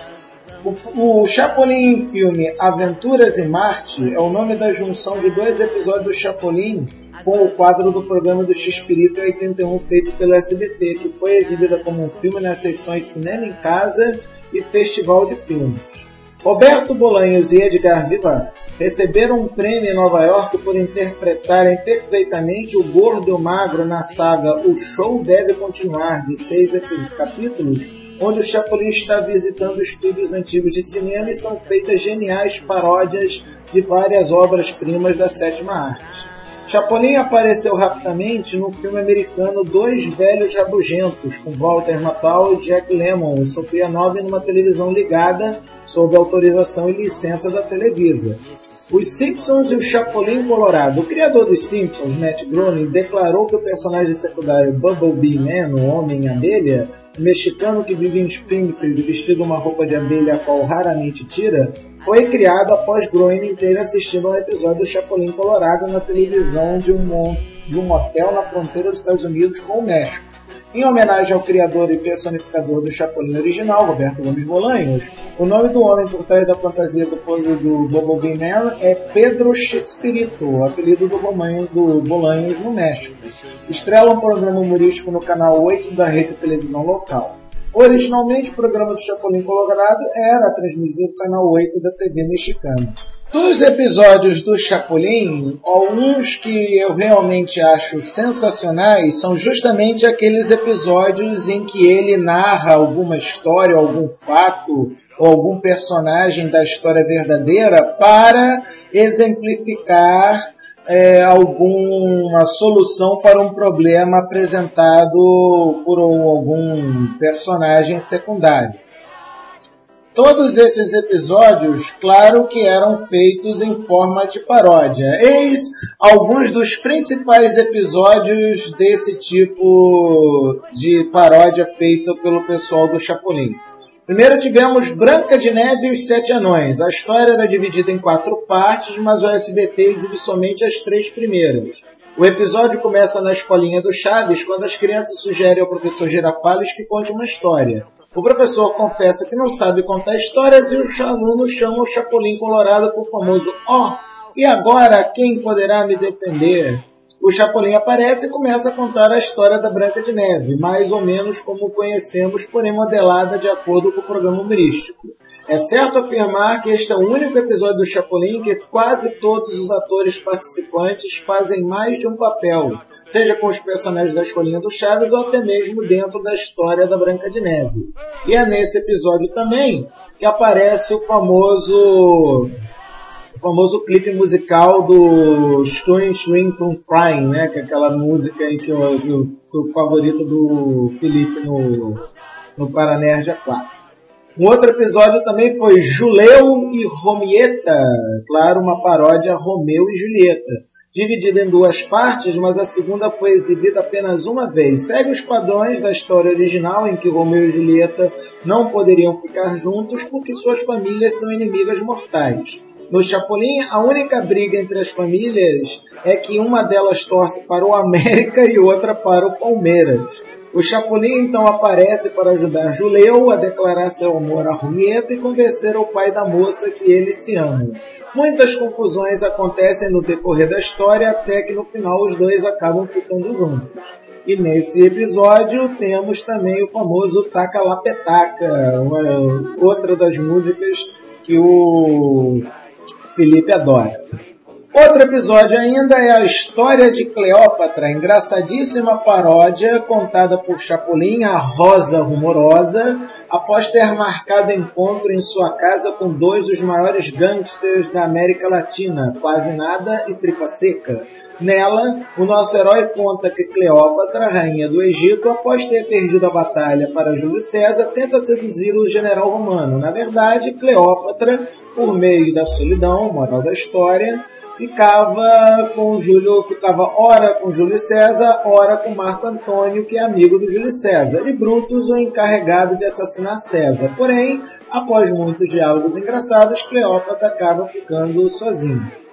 O, o Chapolin filme Aventuras em Marte é o nome da junção de dois episódios do Chapolin com o quadro do programa do X-Pirito 81 feito pelo SBT, que foi exibida como um filme nas sessões Cinema em Casa e Festival de Filmes. Roberto Bolanhos e Edgar Vivar receberam um prêmio em Nova York por interpretarem perfeitamente o gordo e o magro na saga O Show Deve Continuar, de seis capítulos, onde o Chapolin está visitando estúdios antigos de cinema e são feitas geniais paródias de várias obras-primas da sétima arte. Chapolin apareceu rapidamente no filme americano Dois Velhos Rabugentos, com Walter Matthau e Jack Lemmon, e Sofia Nove numa televisão ligada sob autorização e licença da Televisa. Os Simpsons e o Chapolin Colorado. O criador dos Simpsons, Matt Groening, declarou que o personagem secundário Bumblebee Man, o Homem-Abelha, mexicano que vive em Springfield vestido uma roupa de abelha a qual raramente tira, foi criado após Groening ter assistido a um episódio do Chapolin Colorado na televisão de um, de um hotel na fronteira dos Estados Unidos com o México. Em homenagem ao criador e personificador do Chapolin original, Roberto Gomes Bolanhos, o nome do homem por trás da fantasia do povo do Bumblebee Man é Pedro Chespirito, apelido do, Romanho, do Bolanhos no México. Estrela um programa humorístico no canal 8 da rede de televisão local. Originalmente, o programa do Chapolin Colorado era transmitido no canal 8 da TV mexicana. Dos episódios do Chapolin, alguns que eu realmente acho sensacionais são justamente aqueles episódios em que ele narra alguma história, algum fato ou algum personagem da história verdadeira para exemplificar é, alguma solução para um problema apresentado por algum personagem secundário. Todos esses episódios, claro que eram feitos em forma de paródia. Eis alguns dos principais episódios desse tipo de paródia feita pelo pessoal do Chapolin. Primeiro tivemos Branca de Neve e os Sete Anões. A história era dividida em quatro partes, mas o SBT exibe somente as três primeiras. O episódio começa na escolinha do Chaves, quando as crianças sugerem ao professor Girafales que conte uma história. O professor confessa que não sabe contar histórias e os alunos chamam o Chapolin Colorado por famoso Ó, oh, e agora quem poderá me defender? O Chapolin aparece e começa a contar a história da Branca de Neve, mais ou menos como conhecemos, porém modelada de acordo com o programa humorístico. É certo afirmar que este é o único episódio do Chapolin que quase todos os atores participantes fazem mais de um papel, seja com os personagens da Escolinha do Chaves ou até mesmo dentro da história da Branca de Neve. E é nesse episódio também que aparece o famoso o famoso clipe musical do Swing Swing from Crying, né? Que é aquela música aí que que o favorito do Felipe no, no Paranerd 4. Um outro episódio também foi Juleu e Romieta, claro, uma paródia Romeu e Julieta, dividida em duas partes, mas a segunda foi exibida apenas uma vez. Segue os padrões da história original, em que Romeu e Julieta não poderiam ficar juntos porque suas famílias são inimigas mortais. No Chapolin, a única briga entre as famílias é que uma delas torce para o América e outra para o Palmeiras. O Chapolin então aparece para ajudar Juleu a declarar seu amor a Julieta e convencer o pai da moça que eles se amam. Muitas confusões acontecem no decorrer da história até que no final os dois acabam ficando juntos. E nesse episódio temos também o famoso Taca Lapetaca, outra das músicas que o Felipe adora. Outro episódio ainda é a história de Cleópatra, engraçadíssima paródia contada por Chapolin, a Rosa Rumorosa, após ter marcado encontro em sua casa com dois dos maiores gangsters da América Latina, Quase Nada e Tripa Seca. Nela, o nosso herói conta que Cleópatra, rainha do Egito, após ter perdido a batalha para Júlio César, tenta seduzir o general romano. Na verdade, Cleópatra, por meio da solidão, moral da história, ficava com Júlio, ficava ora com Júlio César, ora com Marco Antônio, que é amigo do Júlio César, e Brutus, o encarregado de assassinar César. Porém, após muitos diálogos engraçados, Cleópatra acaba ficando sozinho.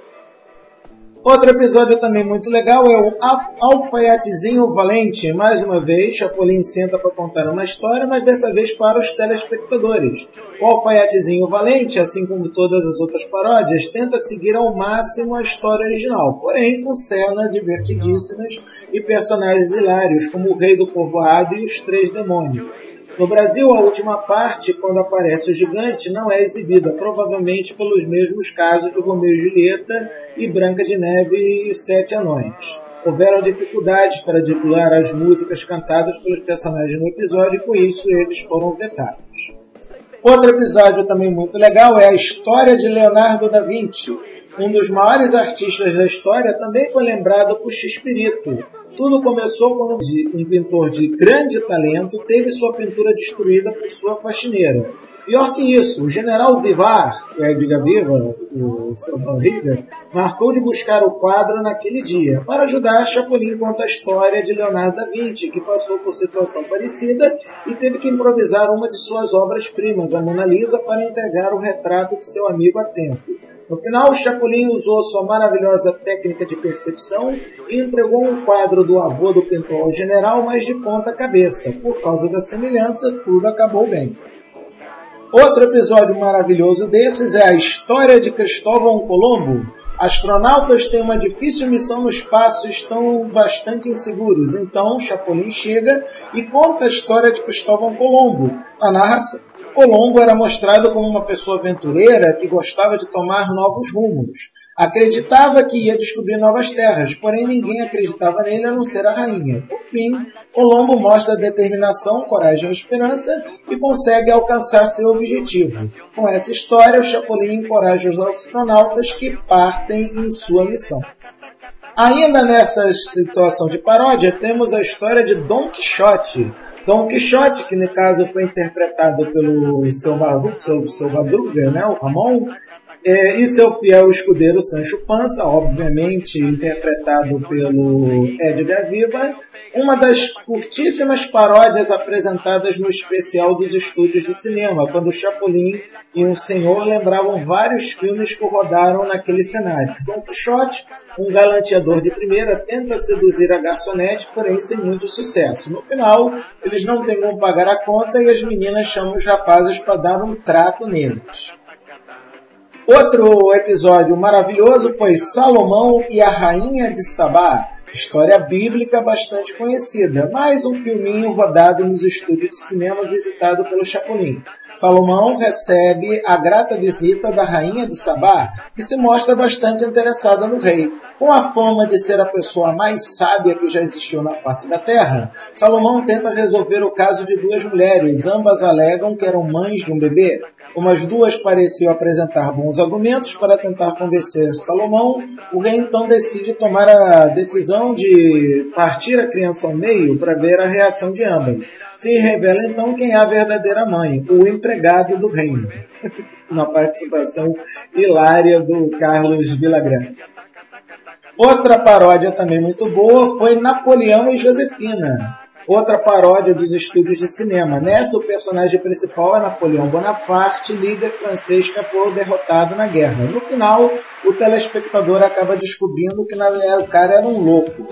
Outro episódio também muito legal é o Alfaiatezinho Valente. Mais uma vez, Chapolin senta para contar uma história, mas dessa vez para os telespectadores. O Alfaiatezinho Valente, assim como todas as outras paródias, tenta seguir ao máximo a história original, porém com cenas divertidíssimas e personagens hilários, como o Rei do Povoado e os Três Demônios. No Brasil, a última parte, quando aparece o gigante, não é exibida, provavelmente pelos mesmos casos do Romeu e Julieta e Branca de Neve e Sete Anões. Houveram dificuldades para divulgar as músicas cantadas pelos personagens no episódio e com isso eles foram vetados. Outro episódio também muito legal é a história de Leonardo da Vinci. Um dos maiores artistas da história também foi lembrado por X-Pirito, tudo começou quando um pintor de grande talento teve sua pintura destruída por sua faxineira. Pior que isso, o general Vivar, que é Diga Viva, o seu barriga, marcou de buscar o quadro naquele dia, para ajudar Chapolin conta a história de Leonardo da Vinci, que passou por situação parecida e teve que improvisar uma de suas obras-primas, a Mona Lisa, para entregar o retrato de seu amigo a tempo. No final, Chapolin usou sua maravilhosa técnica de percepção e entregou um quadro do avô do pintor ao general, mas de ponta cabeça. Por causa da semelhança, tudo acabou bem. Outro episódio maravilhoso desses é a história de Cristóvão Colombo. Astronautas têm uma difícil missão no espaço e estão bastante inseguros. Então, Chapolin chega e conta a história de Cristóvão Colombo. A narração Colombo era mostrado como uma pessoa aventureira que gostava de tomar novos rumos. Acreditava que ia descobrir novas terras, porém ninguém acreditava nele a não ser a rainha. Por fim, Colombo mostra determinação, coragem e esperança e consegue alcançar seu objetivo. Com essa história, o Chapolin encoraja os astronautas que partem em sua missão. Ainda nessa situação de paródia, temos a história de Don Quixote, Dom Quixote, que no caso foi interpretado pelo seu, Madruga, né, o Ramon, é, e seu fiel escudeiro Sancho Panza, obviamente interpretado pelo Edgar Viva, uma das curtíssimas paródias apresentadas no especial dos estúdios de cinema, quando Chapolin e um senhor lembravam vários filmes que rodaram naquele cenário. Don Quixote, um galanteador de primeira, tenta seduzir a garçonete, porém sem muito sucesso. No final, eles não têm como pagar a conta e as meninas chamam os rapazes para dar um trato neles. Outro episódio maravilhoso foi Salomão e a Rainha de Sabá. História bíblica bastante conhecida, mais um filminho rodado nos estúdios de cinema visitado pelo Chapolin. Salomão recebe a grata visita da rainha de Sabá, que se mostra bastante interessada no rei. Com a fama de ser a pessoa mais sábia que já existiu na face da terra, Salomão tenta resolver o caso de duas mulheres, ambas alegam que eram mães de um bebê. Como as duas pareciam apresentar bons argumentos para tentar convencer Salomão, o rei então decide tomar a decisão de partir a criança ao meio para ver a reação de ambas. Se revela então quem é a verdadeira mãe, o empregado do reino. Uma participação hilária do Carlos Villagrán. Outra paródia também muito boa foi Napoleão e Josefina outra paródia dos estúdios de cinema. Nessa, o personagem principal é Napoleão Bonaparte, líder francês que foi derrotado na guerra. No final, o telespectador acaba descobrindo que o cara era um louco.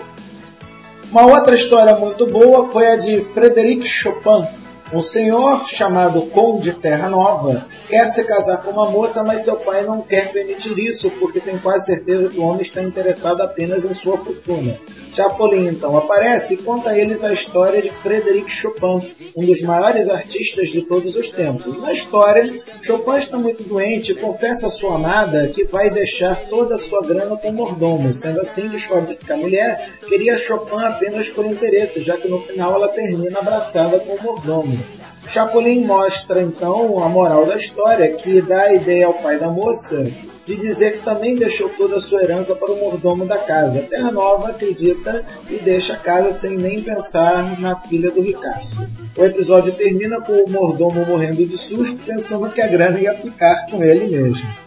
Uma outra história muito boa foi a de Frédéric Chopin, um senhor chamado Conde Terra Nova quer se casar com uma moça, mas seu pai não quer permitir isso porque tem quase certeza que o homem está interessado apenas em sua fortuna. Chapolin então aparece e conta a eles a história de Frédéric Chopin, um dos maiores artistas de todos os tempos. Na história, Chopin está muito doente e confessa à sua amada que vai deixar toda a sua grana com o mordomo. Sendo assim, descobre-se que a mulher queria Chopin apenas por interesse, já que no final ela termina abraçada com o mordomo. Chapolin mostra então a moral da história, que dá a ideia ao pai da moça de dizer que também deixou toda a sua herança para o mordomo da casa. Terra Nova acredita e deixa a casa sem nem pensar na filha do Ricardo. O episódio termina com o mordomo morrendo de susto, pensando que a grana ia ficar com ele mesmo.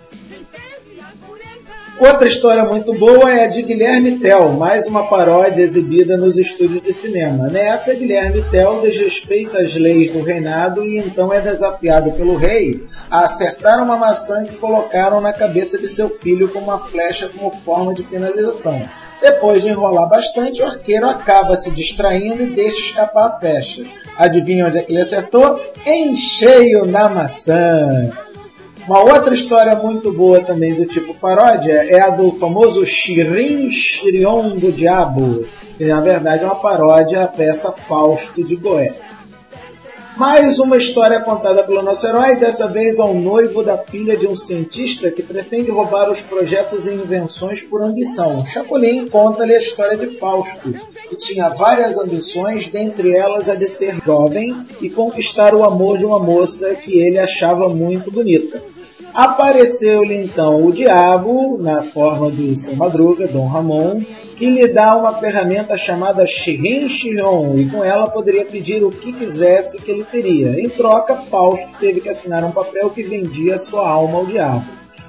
Outra história muito boa é a de Guilherme Tell, mais uma paródia exibida nos estúdios de cinema. Nessa, Guilherme Tell desrespeita as leis do reinado e então é desafiado pelo rei a acertar uma maçã que colocaram na cabeça de seu filho com uma flecha como forma de penalização. Depois de enrolar bastante, o arqueiro acaba se distraindo e deixa escapar a flecha. Adivinha onde é que ele acertou? Em cheio na maçã! Uma outra história muito boa também do tipo paródia é a do famoso Shirin Shirion do Diabo, que na verdade é uma paródia à peça Fausto de Goethe. Mais uma história contada pelo nosso herói, dessa vez ao noivo da filha de um cientista que pretende roubar os projetos e invenções por ambição. Chapolin conta-lhe a história de Fausto, que tinha várias ambições, dentre elas a de ser jovem e conquistar o amor de uma moça que ele achava muito bonita. Apareceu-lhe então o diabo, na forma do seu madruga, Dom Ramon, que lhe dá uma ferramenta chamada Shirin Shiron, e com ela poderia pedir o que quisesse que ele teria. Em troca, Fausto teve que assinar um papel que vendia sua alma ao diabo.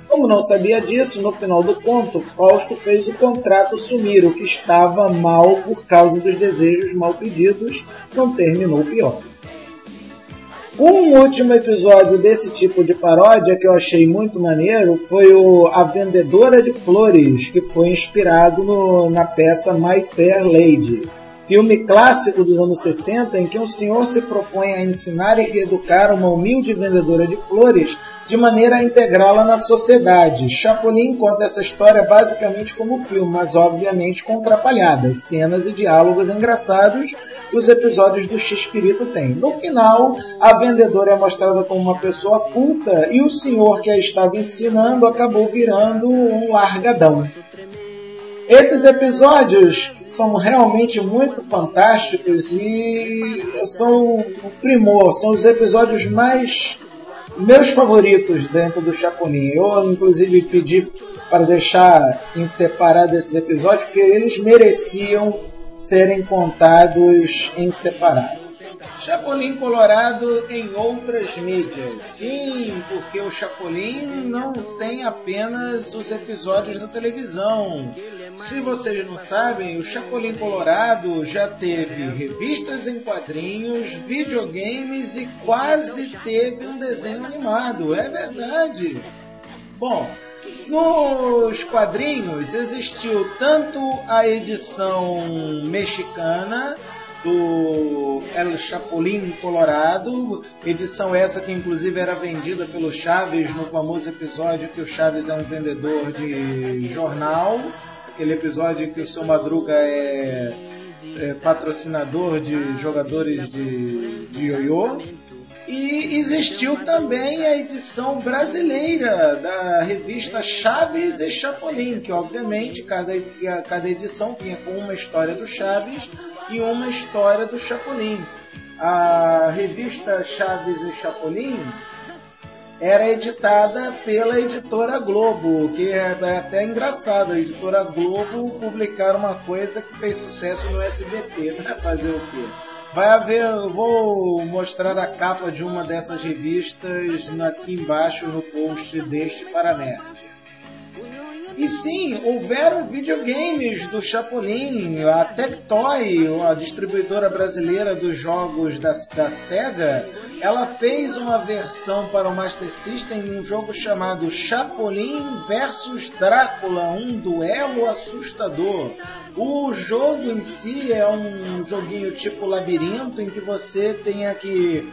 Como não sabia disso, no final do conto, Fausto fez o contrato sumir, o que estava mal por causa dos desejos mal pedidos, não terminou pior. Um último episódio desse tipo de paródia que eu achei muito maneiro foi o A Vendedora de Flores, que foi inspirado no, na peça My Fair Lady filme clássico dos anos 60 em que um senhor se propõe a ensinar e reeducar uma humilde vendedora de flores de maneira a integrá-la na sociedade. Chapolin conta essa história basicamente como filme, mas obviamente com atrapalhadas, cenas e diálogos engraçados que os episódios do X-Espírito têm. No final, a vendedora é mostrada como uma pessoa culta e o senhor que a estava ensinando acabou virando um largadão. Esses episódios são realmente muito fantásticos e são o primor, são os episódios mais meus favoritos dentro do Chapolin. Eu, inclusive, pedi para deixar em separado esses episódios porque eles mereciam serem contados em separado. Chapolin Colorado em outras mídias. Sim, porque o Chapolin não tem apenas os episódios da televisão. Se vocês não sabem, o Chapolin Colorado já teve revistas em quadrinhos, videogames e quase teve um desenho animado. É verdade. Bom, nos quadrinhos existiu tanto a edição mexicana do El Chapulín Colorado, edição essa que inclusive era vendida pelo Chaves no famoso episódio que o Chaves é um vendedor de jornal, aquele episódio em que o seu Madruga é, é patrocinador de jogadores de, de ioiô. E existiu também a edição brasileira da revista Chaves e Chapolin, que obviamente cada, cada edição vinha com uma história do Chaves e uma história do Chapolin. A revista Chaves e Chapolin era editada pela editora Globo, que é até engraçado, a editora Globo publicar uma coisa que fez sucesso no SBT, né? Fazer o quê? Vai haver, eu vou mostrar a capa de uma dessas revistas aqui embaixo no post deste Paranerd. E sim, houveram videogames do Chapolin, a Tectoy, a distribuidora brasileira dos jogos da, da SEGA, ela fez uma versão para o Master System um jogo chamado Chapolin vs Drácula, um duelo assustador. O jogo em si é um joguinho tipo labirinto em que você tenha que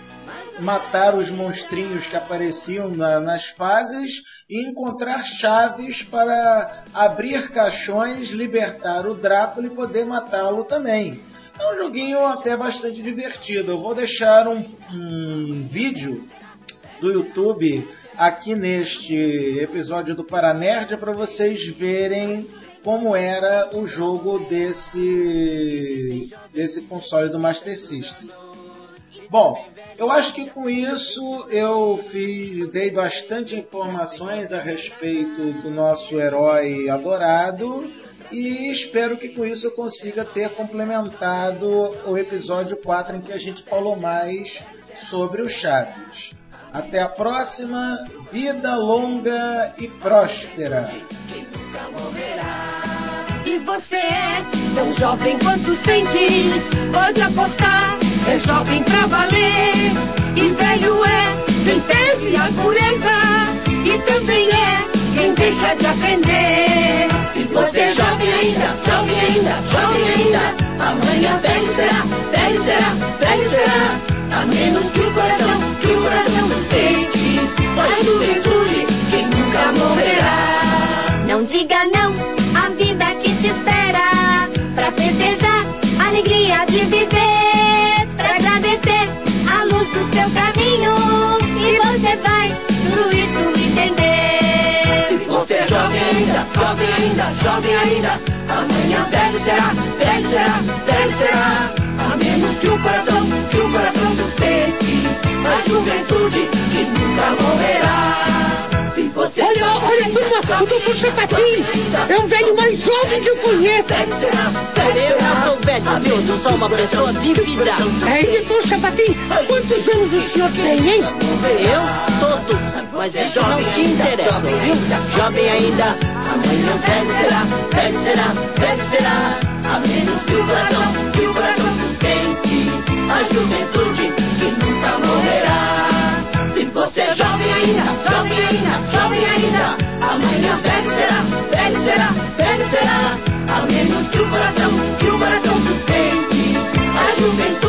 matar os monstrinhos que apareciam na, nas fases e encontrar chaves para abrir caixões, libertar o Drácula e poder matá-lo também. É um joguinho até bastante divertido. Eu vou deixar um, um vídeo do YouTube aqui neste episódio do Paranerd para vocês verem como era o jogo desse, desse console do Master System. Bom, eu acho que com isso eu fiz, dei bastante informações a respeito do nosso herói adorado e espero que com isso eu consiga ter complementado o episódio 4 em que a gente falou mais sobre o Chaves. Até a próxima, vida longa e próspera. E você é tão jovem quanto sente, pode apostar, é jovem pra valer. E velho é quem teve a pureza, e também é quem deixa de aprender. Você é jovem ainda, jovem ainda, jovem ainda, amanhã velho será, velho será, velho será, a menos que o coração, que o coração sente, a juventude que nunca morrerá. Não diga não ainda, jovem ainda. Amanhã velho será, velho será, velho o doutor Chapapim é um velho mais jovem que eu conheço. Eu não sou velho, Deus, eu sou uma pessoa vivida. Aí, doutor Chapapim, quantos anos o senhor tem, hein? Eu? Todos. Mas é jovem não interessa, jovem ainda, jovem ainda. Amanhã velho será, velho será, velho será. A menos que o coração, que o coração sustente a juventude que nunca morrerá. Se você é jovem ainda, jovem ainda. resumen.